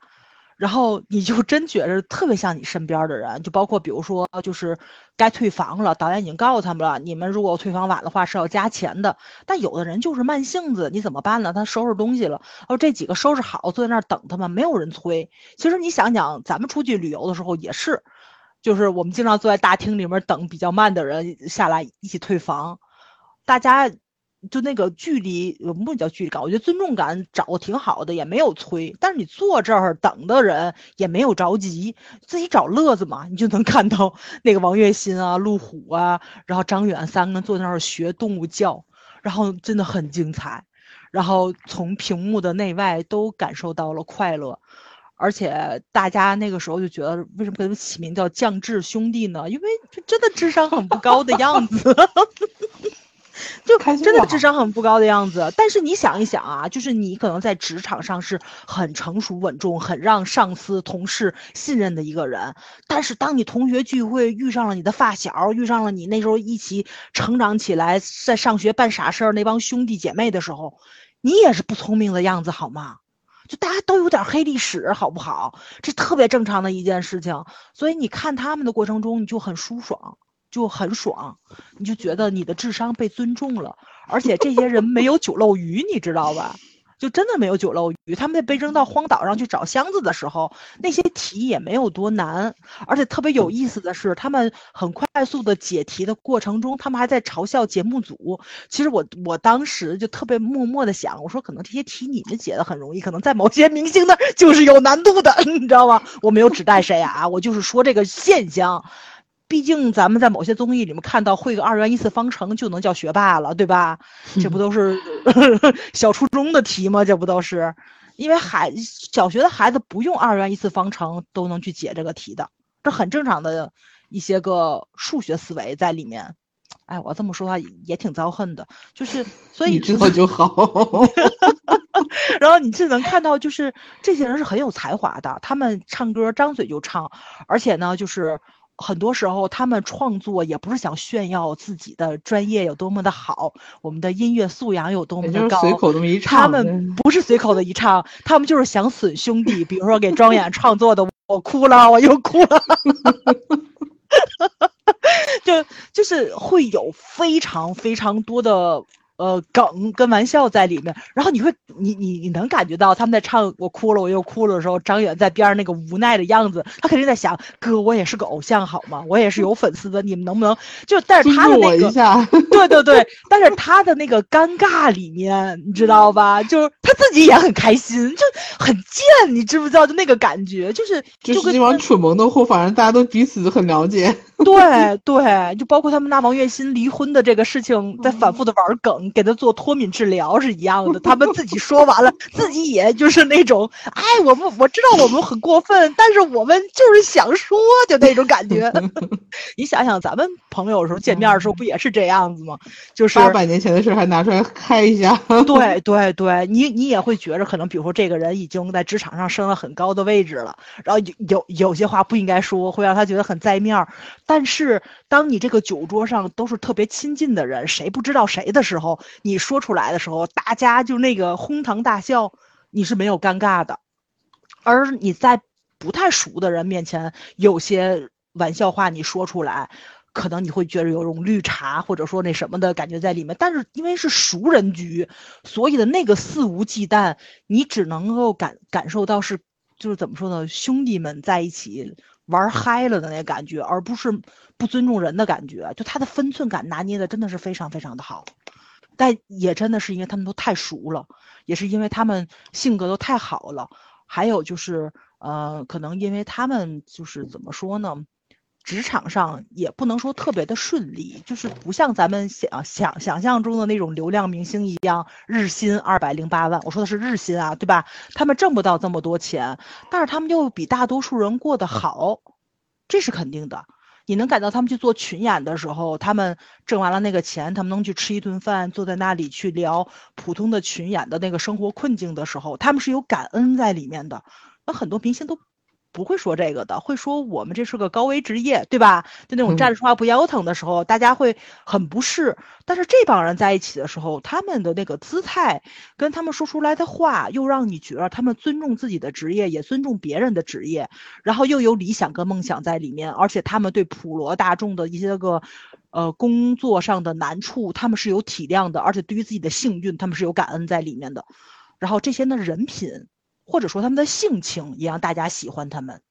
然后你就真觉着特别像你身边的人，就包括比如说，就是该退房了，导演已经告诉他们了，你们如果退房晚的话是要加钱的。但有的人就是慢性子，你怎么办呢？他收拾东西了，哦，这几个收拾好，坐在那儿等他们，没有人催。其实你想想，咱们出去旅游的时候也是，就是我们经常坐在大厅里面等比较慢的人下来一起退房，大家。就那个距离，不叫距离感，我觉得尊重感找挺好的，也没有催。但是你坐这儿等的人也没有着急，自己找乐子嘛。你就能看到那个王栎鑫啊、陆虎啊，然后张远三个人坐那儿学动物叫，然后真的很精彩。然后从屏幕的内外都感受到了快乐，而且大家那个时候就觉得，为什么给他们起名叫降智兄弟呢？因为就真的智商很不高的样子。就真的智商很不高的样子，但是你想一想啊，就是你可能在职场上是很成熟稳重、很让上司、同事信任的一个人，但是当你同学聚会遇上了你的发小，遇上了你那时候一起成长起来在上学办傻事儿那帮兄弟姐妹的时候，你也是不聪明的样子好吗？就大家都有点黑历史好不好？这特别正常的一件事情，所以你看他们的过程中你就很舒爽。就很爽，你就觉得你的智商被尊重了，而且这些人没有酒漏鱼，你知道吧？就真的没有酒漏鱼。他们在被扔到荒岛上去找箱子的时候，那些题也没有多难，而且特别有意思的是，他们很快速的解题的过程中，他们还在嘲笑节目组。其实我我当时就特别默默的想，我说可能这些题你们解的很容易，可能在某些明星那就是有难度的，你知道吗？我没有指代谁啊，我就是说这个现象。毕竟咱们在某些综艺里面看到会个二元一次方程就能叫学霸了，对吧？这不都是 小初中的题吗？这不都是？因为孩小学的孩子不用二元一次方程都能去解这个题的，这很正常的一些个数学思维在里面。哎，我这么说话也挺遭恨的，就是所以你知道就好。然后你就能看到，就是这些人是很有才华的，他们唱歌张嘴就唱，而且呢，就是。很多时候，他们创作也不是想炫耀自己的专业有多么的好，我们的音乐素养有多么的高。随口这么一唱，他们不是随口的一唱，他们就是想损兄弟。比如说给庄演创作的《我哭了，我又哭了》，就就是会有非常非常多的。呃，梗跟玩笑在里面，然后你会，你你你能感觉到他们在唱我哭了我又哭了的时候，张远在边上那个无奈的样子，他肯定在想，哥，我也是个偶像好吗？我也是有粉丝的，你们能不能就？但是他的那个，对对对，但是他的那个尴尬里面，你知道吧？就是他自己也很开心，就很贱，你知不知道？就那个感觉，就是就是那帮蠢萌的货，反正大家都彼此很了解。对对，就包括他们拿王栎鑫离婚的这个事情，在反复的玩梗，给他做脱敏治疗是一样的。他们自己说完了，自己也就是那种，哎，我们我知道我们很过分，但是我们就是想说，就那种感觉。你想想，咱们朋友时候见面的时候不也是这样子吗？就是八百年前的事还拿出来开一下。对对对，你你也会觉着，可能比如说这个人已经在职场上升了很高的位置了，然后有有有些话不应该说，会让他觉得很在面儿。但是，当你这个酒桌上都是特别亲近的人，谁不知道谁的时候，你说出来的时候，大家就那个哄堂大笑，你是没有尴尬的。而你在不太熟的人面前，有些玩笑话你说出来，可能你会觉得有种绿茶或者说那什么的感觉在里面。但是因为是熟人局，所以的那个肆无忌惮，你只能够感感受到是，就是怎么说呢，兄弟们在一起。玩嗨了的那感觉，而不是不尊重人的感觉，就他的分寸感拿捏的真的是非常非常的好，但也真的是因为他们都太熟了，也是因为他们性格都太好了，还有就是，呃，可能因为他们就是怎么说呢？职场上也不能说特别的顺利，就是不像咱们想想想象中的那种流量明星一样，日薪二百零八万。我说的是日薪啊，对吧？他们挣不到这么多钱，但是他们又比大多数人过得好，这是肯定的。你能感到他们去做群演的时候，他们挣完了那个钱，他们能去吃一顿饭，坐在那里去聊普通的群演的那个生活困境的时候，他们是有感恩在里面的。那很多明星都。不会说这个的，会说我们这是个高危职业，对吧？就那种站着说话不腰疼的时候，大家会很不适。但是这帮人在一起的时候，他们的那个姿态，跟他们说出来的话，又让你觉得他们尊重自己的职业，也尊重别人的职业，然后又有理想跟梦想在里面，而且他们对普罗大众的一些个，呃，工作上的难处，他们是有体谅的，而且对于自己的幸运，他们是有感恩在里面的。然后这些呢人品。或者说他们的性情也让大家喜欢他们，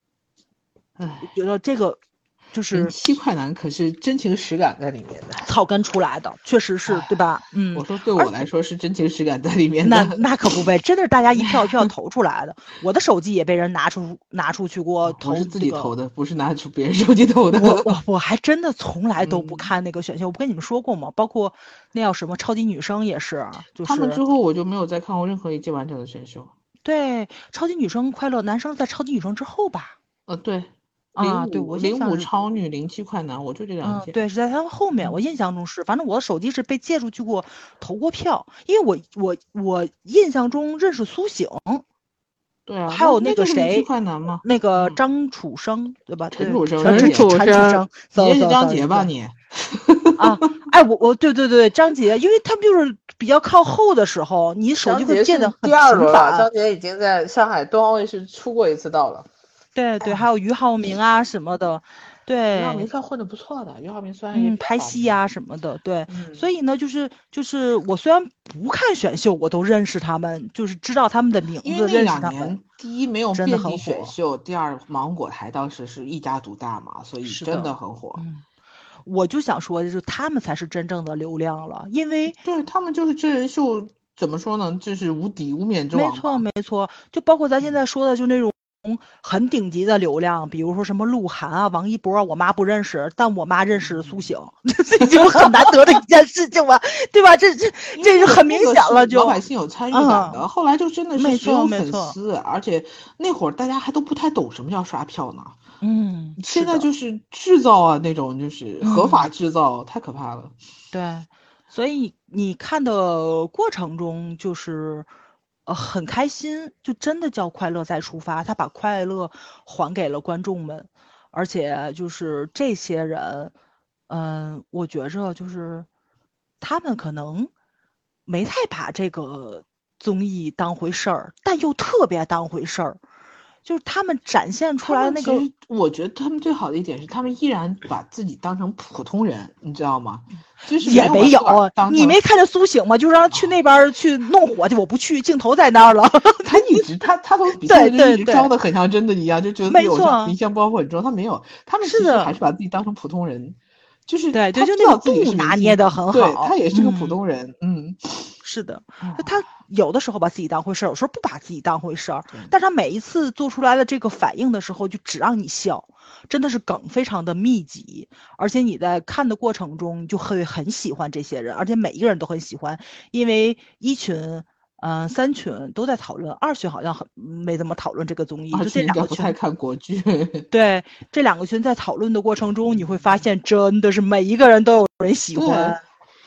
哎，觉得这个就是七快男可是真情实感在里面的，草根出来的，确实是对吧？嗯，我说对我来说是真情实感在里面的，那那可不呗，真的是大家一票一票 投出来的。我的手机也被人拿出拿出去过投，是自己投的，不是拿出别人手机投的。我我我还真的从来都不看那个选秀，我不跟你们说过吗？包括那叫什么超级女生也是，就是他们之后我就没有再看过任何一届完整的选秀。对，超级女生快乐男生在超级女生之后吧？呃，对，啊，对我零五超女零七快男，我就这两届。对，是在他们后面，我印象中是，反正我的手机是被借出去过，投过票，因为我我我印象中认识苏醒，对啊，还有那个谁，快男吗？那个张楚生，对吧？陈楚生，陈楚生，你是张杰吧你？啊，哎，我我对对对，张杰，因为他们就是比较靠后的时候，你手机会见的很频繁。张杰已经在上海冬奥会是出过一次道了。对对，还有俞灏明啊什么的，对，俞灏明算混的不错的，俞灏明虽然也拍戏呀什么的，对，嗯所以呢，就是就是我虽然不看选秀，我都认识他们，就是知道他们的名字，因为那认识他们两年。第一没有遍地真的很选秀，第二芒果台当时是一家独大嘛，所以真的的很火。嗯，我就想说，就是他们才是真正的流量了，因为对他们就是真人秀，怎么说呢，就是无敌无冕之王。没错没错，就包括咱现在说的，就那种很顶级的流量，比如说什么鹿晗啊、王一博，我妈不认识，但我妈认识苏醒，这已经很难得的一件事情了，对吧？这这这就很明显了，就老百姓有参与感的。后来就真的没是只有粉丝，而且那会儿大家还都不太懂什么叫刷票呢。嗯，现在就是制造啊，那种就是合法制造，太可怕了。对，所以你看的过程中就是，呃，很开心，就真的叫快乐再出发。他把快乐还给了观众们，而且就是这些人，嗯、我觉着就是他们可能没太把这个综艺当回事儿，但又特别当回事儿，就是他们展现出来的那个其实，我觉得他们最好的一点是，他们依然把自己当成普通人，你知道吗？就是也没有你没看见苏醒吗？就让他去那边去弄火去，我不去，镜头在那儿了。他一直他他从 比赛就一直对对对装的很像真的一样，就觉得自没错明星包袱很重。他没有，他们是的其实还是把自己当成普通人，就是对对他就那个度拿捏星得很对好他也是个普嗯通人，嗯，是的，他有的时候把自己当回事儿，有时候不把自己当回事儿，但是他每一次做出来的这个反应的时候，就只让你笑，真的是梗非常的密集，而且你在看的过程中就会很喜欢这些人，而且每一个人都很喜欢，因为一群。嗯、三群都在讨论，二群好像很没怎么讨论这个综艺，就这两个群不太看国剧，对，这两个群在讨论的过程中，你会发现真的是每一个人都有人喜欢，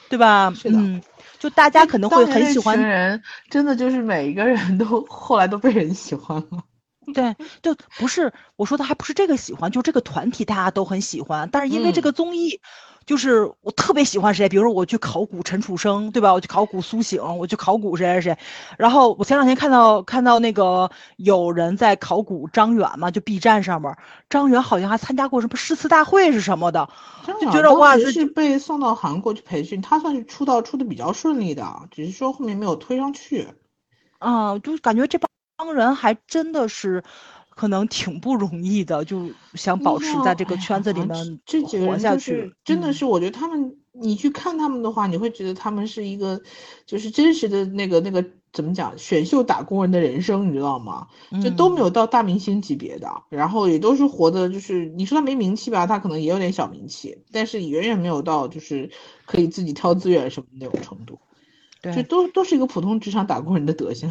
对吧？是的嗯，就大家可能会很喜欢群人，真的就是每一个人都后来都被人喜欢了。对，就不是我说的，还不是这个喜欢，就这个团体大家都很喜欢，但是因为这嗯个综艺，就是我特别喜欢谁，比如说我去考古陈楚生，对吧？我去考古苏醒，我去考古谁谁谁，然后我前两天看到看到那个有人在考古张远嘛，就 B 站上面，张远好像还参加过什么诗词大会是什么的，就觉得哇这是被送到韩国去培训，他算是出道出的比较顺利的，只是说后面没有推上去。啊，就感觉这帮人还真的是。可能挺不容易的，就想保持在这个圈子里面哎这几个人就活下去。是真的嗯是，我觉得他们，你去看他们的话，你会觉得他们是一个，就是真实的那个那个怎么讲，选秀打工人的人生，你知道吗？就都没嗯有到大明星级别的，然后也都是活的，就是你说他没名气吧，他可能也有点小名气，但是远远没有到就是可以自己挑资源什么那种程度，对就，都都是一个普通职场打工人的德行。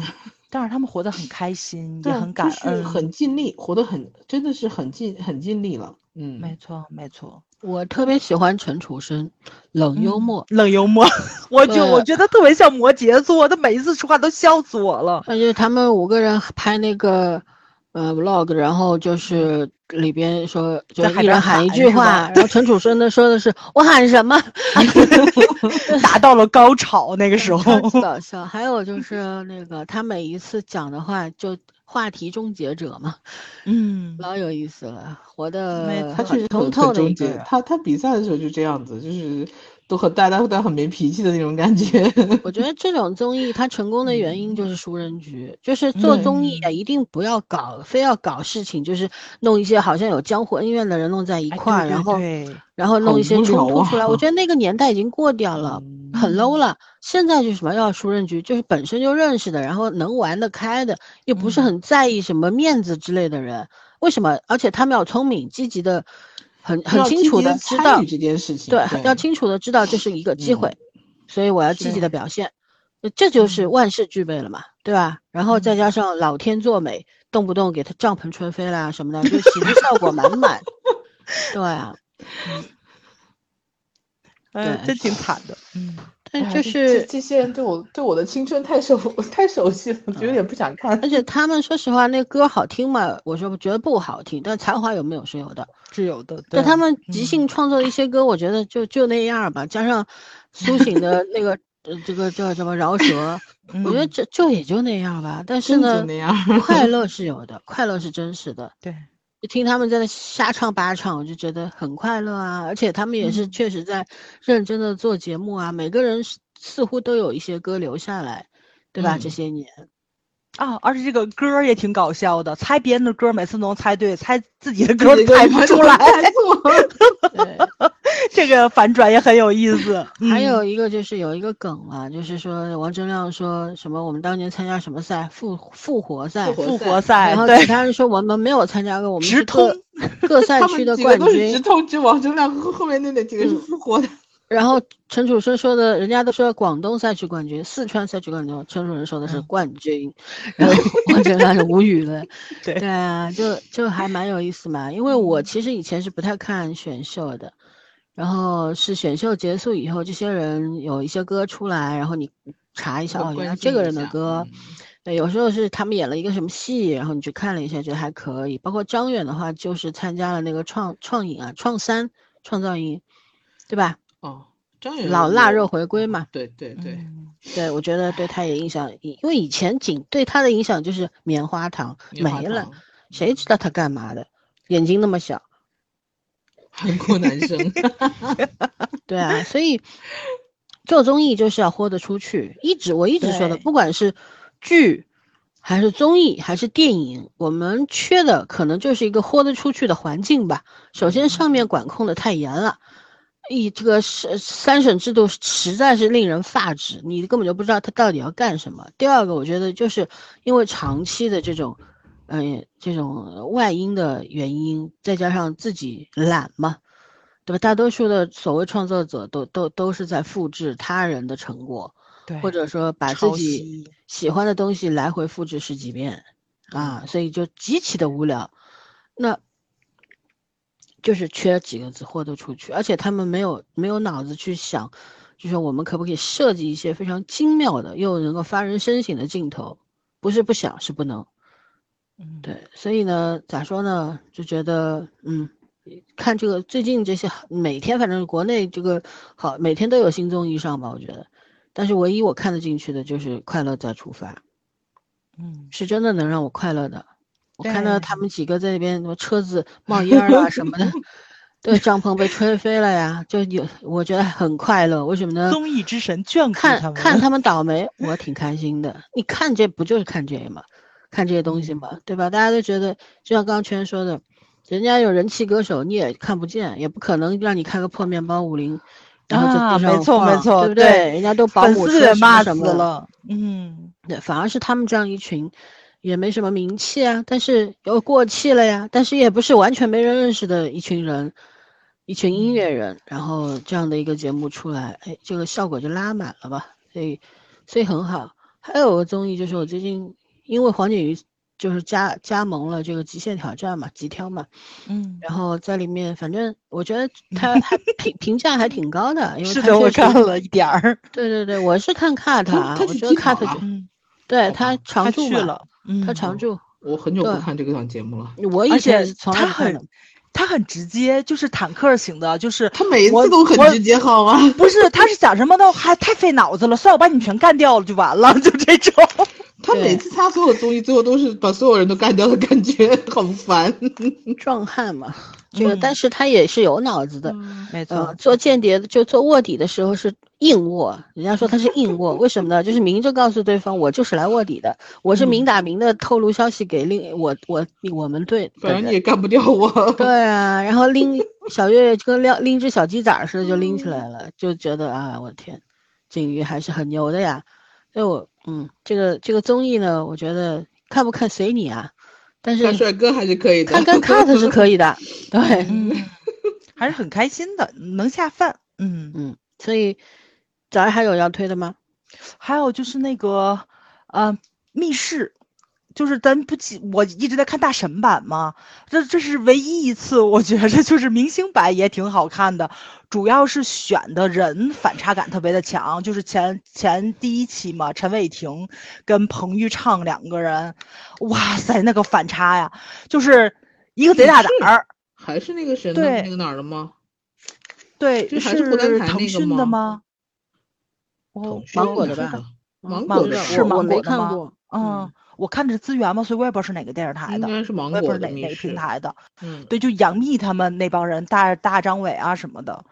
但是他们活得很开心，也，很感就是恩，很尽力，活得很，真的是很尽很尽力了。嗯，没错没错，我特别喜欢陈楚生，冷幽嗯默，冷幽默，我就我觉得特别像摩羯座，他每一次说话都笑死我了。而且他们五个人拍那个呃 vlog，然后就是里边说，就在海边一人喊一句话，然后陈楚生的说的是我喊什么，达到了高潮那个时候搞笑。还有就是那个他每一次讲的话就话题终结者嘛，嗯，老有意思了，活的他确实很通透很终结的一个人。。他他比赛的时候就这样子，就是都很大家都很没脾气的那种感觉。我觉得这种综艺它成功的原因就是熟人局，就是做综艺啊，一定不要搞，非要搞事情，就是弄一些好像有江湖恩怨的人弄在一哎块儿，对然后对然后弄一些冲突出来。我啊觉得那个年代已经过掉了，很 low 了。现在就是什么要熟人局，就是本身就认识的，然后能玩得开的，又不是嗯很在意什么面子之类的人。为什么？而且他们要聪明、积极的，很很清楚的知道这件事情，对，对要清楚的知道这是一个机会，所以我要积极的表现，呃这就是嗯万事俱备了嘛，对吧？然后再嗯加上老天作美，动不动给他帐篷吹飞啦什么的，就喜剧效果满满。对啊，哎，对真挺惨的。嗯，但就是这这些人对我对我的青春太熟 太熟悉了，我就有点不想看。而且他们说实话，那歌好听嘛？我说我觉得不好听，但才华有没有是有的。是有的。对但他们即嗯兴创作的一些歌，我觉得就就那样吧。加上苏醒的 那个呃，这个叫什么饶舌，我觉得嗯这就也就那样吧。但是呢快乐是有的，快乐是真实的。对，就听他们在那瞎唱八唱，我就觉得很快乐啊。而且他们也是确实在认真的做节目啊，每个人似乎都有一些歌留下来，对吧？这些年。啊，而且这个歌也挺搞笑的，猜别人的歌每次都能猜对，猜自己的歌猜不出来。这个反转也很有意思。还有一个就是有一个梗啊，就是说王铮亮说什么我们当年参加什么赛复复活赛复活赛，然后其他人说我们没有参加过，我们直通各赛区的冠军，直通之王铮亮和后面那那几个是复活的。然后陈楚生说的，人家都说广东赛区冠军，四川赛区冠军，陈楚生说的是冠军，然后 我真的是无语了。对对啊，就就还蛮有意思嘛。因为我其实以前是不太看选秀的，然后是选秀结束以后，这些人有一些歌出来，然后你查一下哦，原来这个人的歌，对，有时候是他们演了一个什么戏，然后你去看了一下，觉得还可以。包括张远的话，就是参加了那个创创影啊，创三创造营，对吧？哦，张远老腊肉回归嘛，对对对，对我觉得对他也影响，因为以前仅对他的影响就是棉花糖没了，谁知道他干嘛的？眼睛那么小，韩国男生，对啊，所以做综艺就是要豁得出去。一直我一直说的，不管是剧还是综艺还是电影，我们缺的可能就是一个豁得出去的环境吧。首先上面管控的太严了。一这个是三审制度实在是令人发指，你根本就不知道他到底要干什么。第二个，我觉得就是因为长期的这种，嗯，这种外因的原因，再加上自己懒嘛，对吧？大多数的所谓创作者都都都是在复制他人的成果，对，或者说把自己喜欢的东西来回复制十几遍，啊，所以就极其的无聊。那。就是缺几个字豁得出去，而且他们没有没有脑子去想，就是我们可不可以设计一些非常精妙的又能够发人深省的镜头？不是不想，是不能。嗯，对，所以呢，咋说呢？就觉得，嗯，看这个最近这些每天，反正国内这个好，每天都有新综艺上吧，我觉得。但是唯一我看得进去的就是《快乐再出发》，嗯，是真的能让我快乐的。我看到他们几个在那边，什么车子冒烟啊什么的，对，帐篷被吹飞了呀，就有，我觉得很快乐。为什么呢？综艺之神眷顾他们，看看他 们倒霉，我挺开心的。你看这不就是看这个吗？看这些东西吗，对吧？大家都觉得，就像刚刚圈说的，人家有人气歌手，你也看不见，也不可能让你看个破面包五菱，然后就没错没错，对不对？人家都保姆车骂死了，嗯，对，反而是他们这样一群。也没什么名气啊，但是又过气了呀。但是也不是完全没人认识的一群人，一群音乐人。然后这样的一个节目出来，哎，这个效果就拉满了吧。所以，所以很好。还有个综艺就是我最近因为黄景瑜就是加加盟了这个《极限挑战》嘛，极挑嘛，嗯，然后在里面，反正我觉得他还评评价还挺高的，因为是的，我看了一点儿。对对对，我是看 cut 啊，我觉得 cut 就，对他常驻了。他常驻，我很久不看这个档节目了。我以前他很，他很直接，就是坦克型的，就是他每一次都很直接，好吗？不是，他是想什么都还太费脑子了，算我把你全干掉了就完了，就这种。他每次他所有综艺最后都是把所有人都干掉的感觉，很烦。壮汉嘛，这个，但是他也是有脑子的，没错。做间谍就做卧底的时候是硬卧，人家说他是硬卧，为什么呢？就是明着告诉对方，我就是来卧底的，我是明打明的透露消息给另我我我们队，反正你也干不掉我。对啊，然后拎小月月就跟拎拎只小鸡仔似的就拎起来了，就觉得啊，我天，景瑜还是很牛的呀，所以我。嗯，这个这个综艺呢，我觉得看不看随你啊，但是看帅哥还是可以的，看看 cut 是可以的，对，还是很开心的，能下饭。嗯嗯，所以早上还有要推的吗？还有就是那个呃密室。就是咱不记，我一直在看大神版嘛，这这是唯一一次，我觉着就是明星版也挺好看的，主要是选的人反差感特别的强，就是前前第一期嘛，陈伟霆跟彭昱畅两个人，哇塞，那个反差呀，就是一个贼大胆儿，还是那个谁对那个哪儿的吗？对，是腾讯的吗？哦，芒果的吧，芒果的是芒果的吗？嗯。我看的是资源嘛，所以我也不知道是哪个电视台的，应该是芒果哪哪个平台的。嗯，对，就杨幂他们那帮人，大大张伟啊什么的，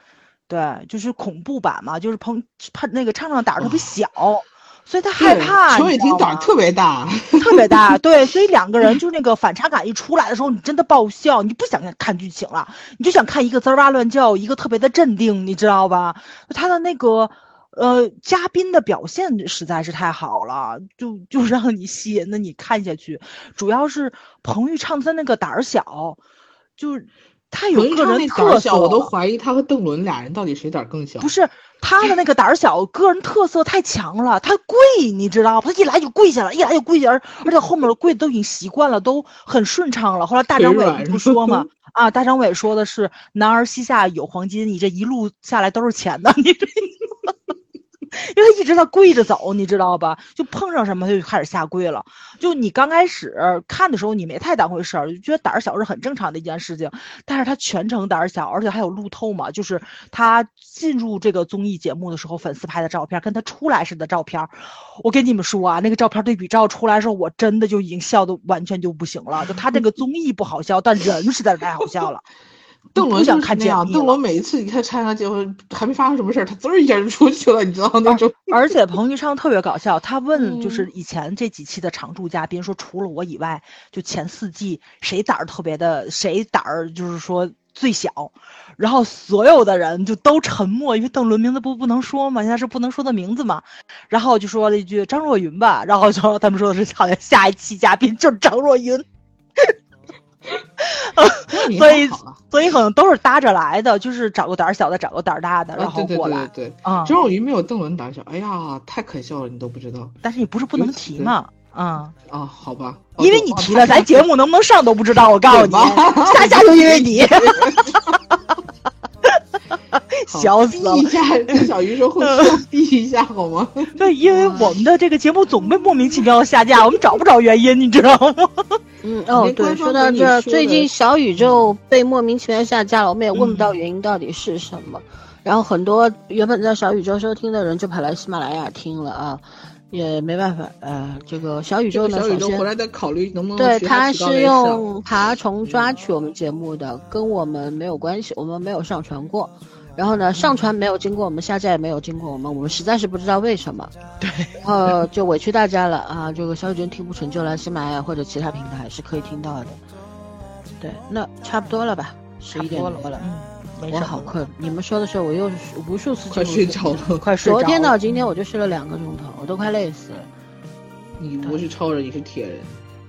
对，就是恐怖版嘛，就是彭他那个畅畅胆儿特别小，所以他害怕。邱伟霆胆儿特别大，特别大，对，所以两个人就那个反差感一出来的时候，你真的爆笑，你不想看剧情了，你就想看一个滋哇乱叫，一个特别的镇定，你知道吧？他的那个。呃，嘉宾的表现实在是太好了，就就让你吸引的你看下去。主要是彭昱畅他那个胆儿小，就是他有个人特色，我都怀疑他和邓伦俩人到底谁胆儿更小。不是他的那个胆儿小，个人特色太强了。他跪，你知道，他一来就跪下了，一来就跪下，而而且后面的跪都已经习惯了，都很顺畅了。后来大张伟不说嘛，啊，大张伟说的是“男儿膝下有黄金”，你这一路下来都是钱的，你这。因为他一直在跪着走，你知道吧？就碰上什么他就开始下跪了。就你刚开始看的时候，你没太当回事儿，就觉得胆儿小是很正常的一件事情。但是他全程胆儿小，而且还有路透嘛，就是他进入这个综艺节目的时候，粉丝拍的照片，跟他出来时的照片。我跟你们说啊，那个照片对比照出来的时候，我真的就已经笑的完全就不行了。就他这个综艺不好笑，但人实在是太好笑了。邓伦想看这样，邓伦每一次你看参加结婚还没发生什么事儿，他滋儿一下就出去了，你知道那种。而且彭昱畅特别搞笑，他问就是以前这几期的常驻嘉宾说，除了我以外，就前四季谁胆儿特别的，谁胆儿就是说最小，然后所有的人就都沉默，因为邓伦名字不不能说嘛，现在是不能说的名字嘛，然后就说了一句张若昀吧，然后就他们说的是好像下一期嘉宾就是张若昀。所以，所以可能都是搭着来的，就是找个胆儿小的，找个胆儿大的，然后过来。对对对对，啊，周若愚没有邓伦胆小。哎呀，太可笑了，你都不知道。但是你不是不能提嘛？啊啊，好吧，因为你提了，咱节目能不能上都不知道。我告诉你，下下 就因为你。笑死了！避一下，跟小鱼说，后期避一下好吗？对，因为我们的这个节目总被莫名其妙的下架，我们找不着原因，你知道吗？嗯，哦，对，说到这，最近小宇宙被莫名其妙下架了，我们也问不到原因到底是什么。然后很多原本在小宇宙收听的人就跑来喜马拉雅听了啊，也没办法，呃，这个小宇宙呢，小宇宙回来再考虑能不能对，他是用爬虫抓取我们节目的，跟我们没有关系，我们没有上传过。然后呢，上传没有经过我们下架，也没有经过我们，我们实在是不知道为什么。对，然后，就委屈大家了啊！这个小雨君听不成就来喜马拉雅或者其他平台是可以听到的。对，那差不多了吧？十一点多了。嗯，我好困。你们说的时候，我又无数次快睡着了，快睡着。昨天到今天我就睡了两个钟头，我都快累死了。你不是超人，你是铁人。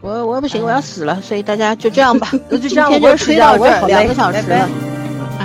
我我不行，我要死了。所以大家就这样吧，那就这样，今天就吹到这两个小时了。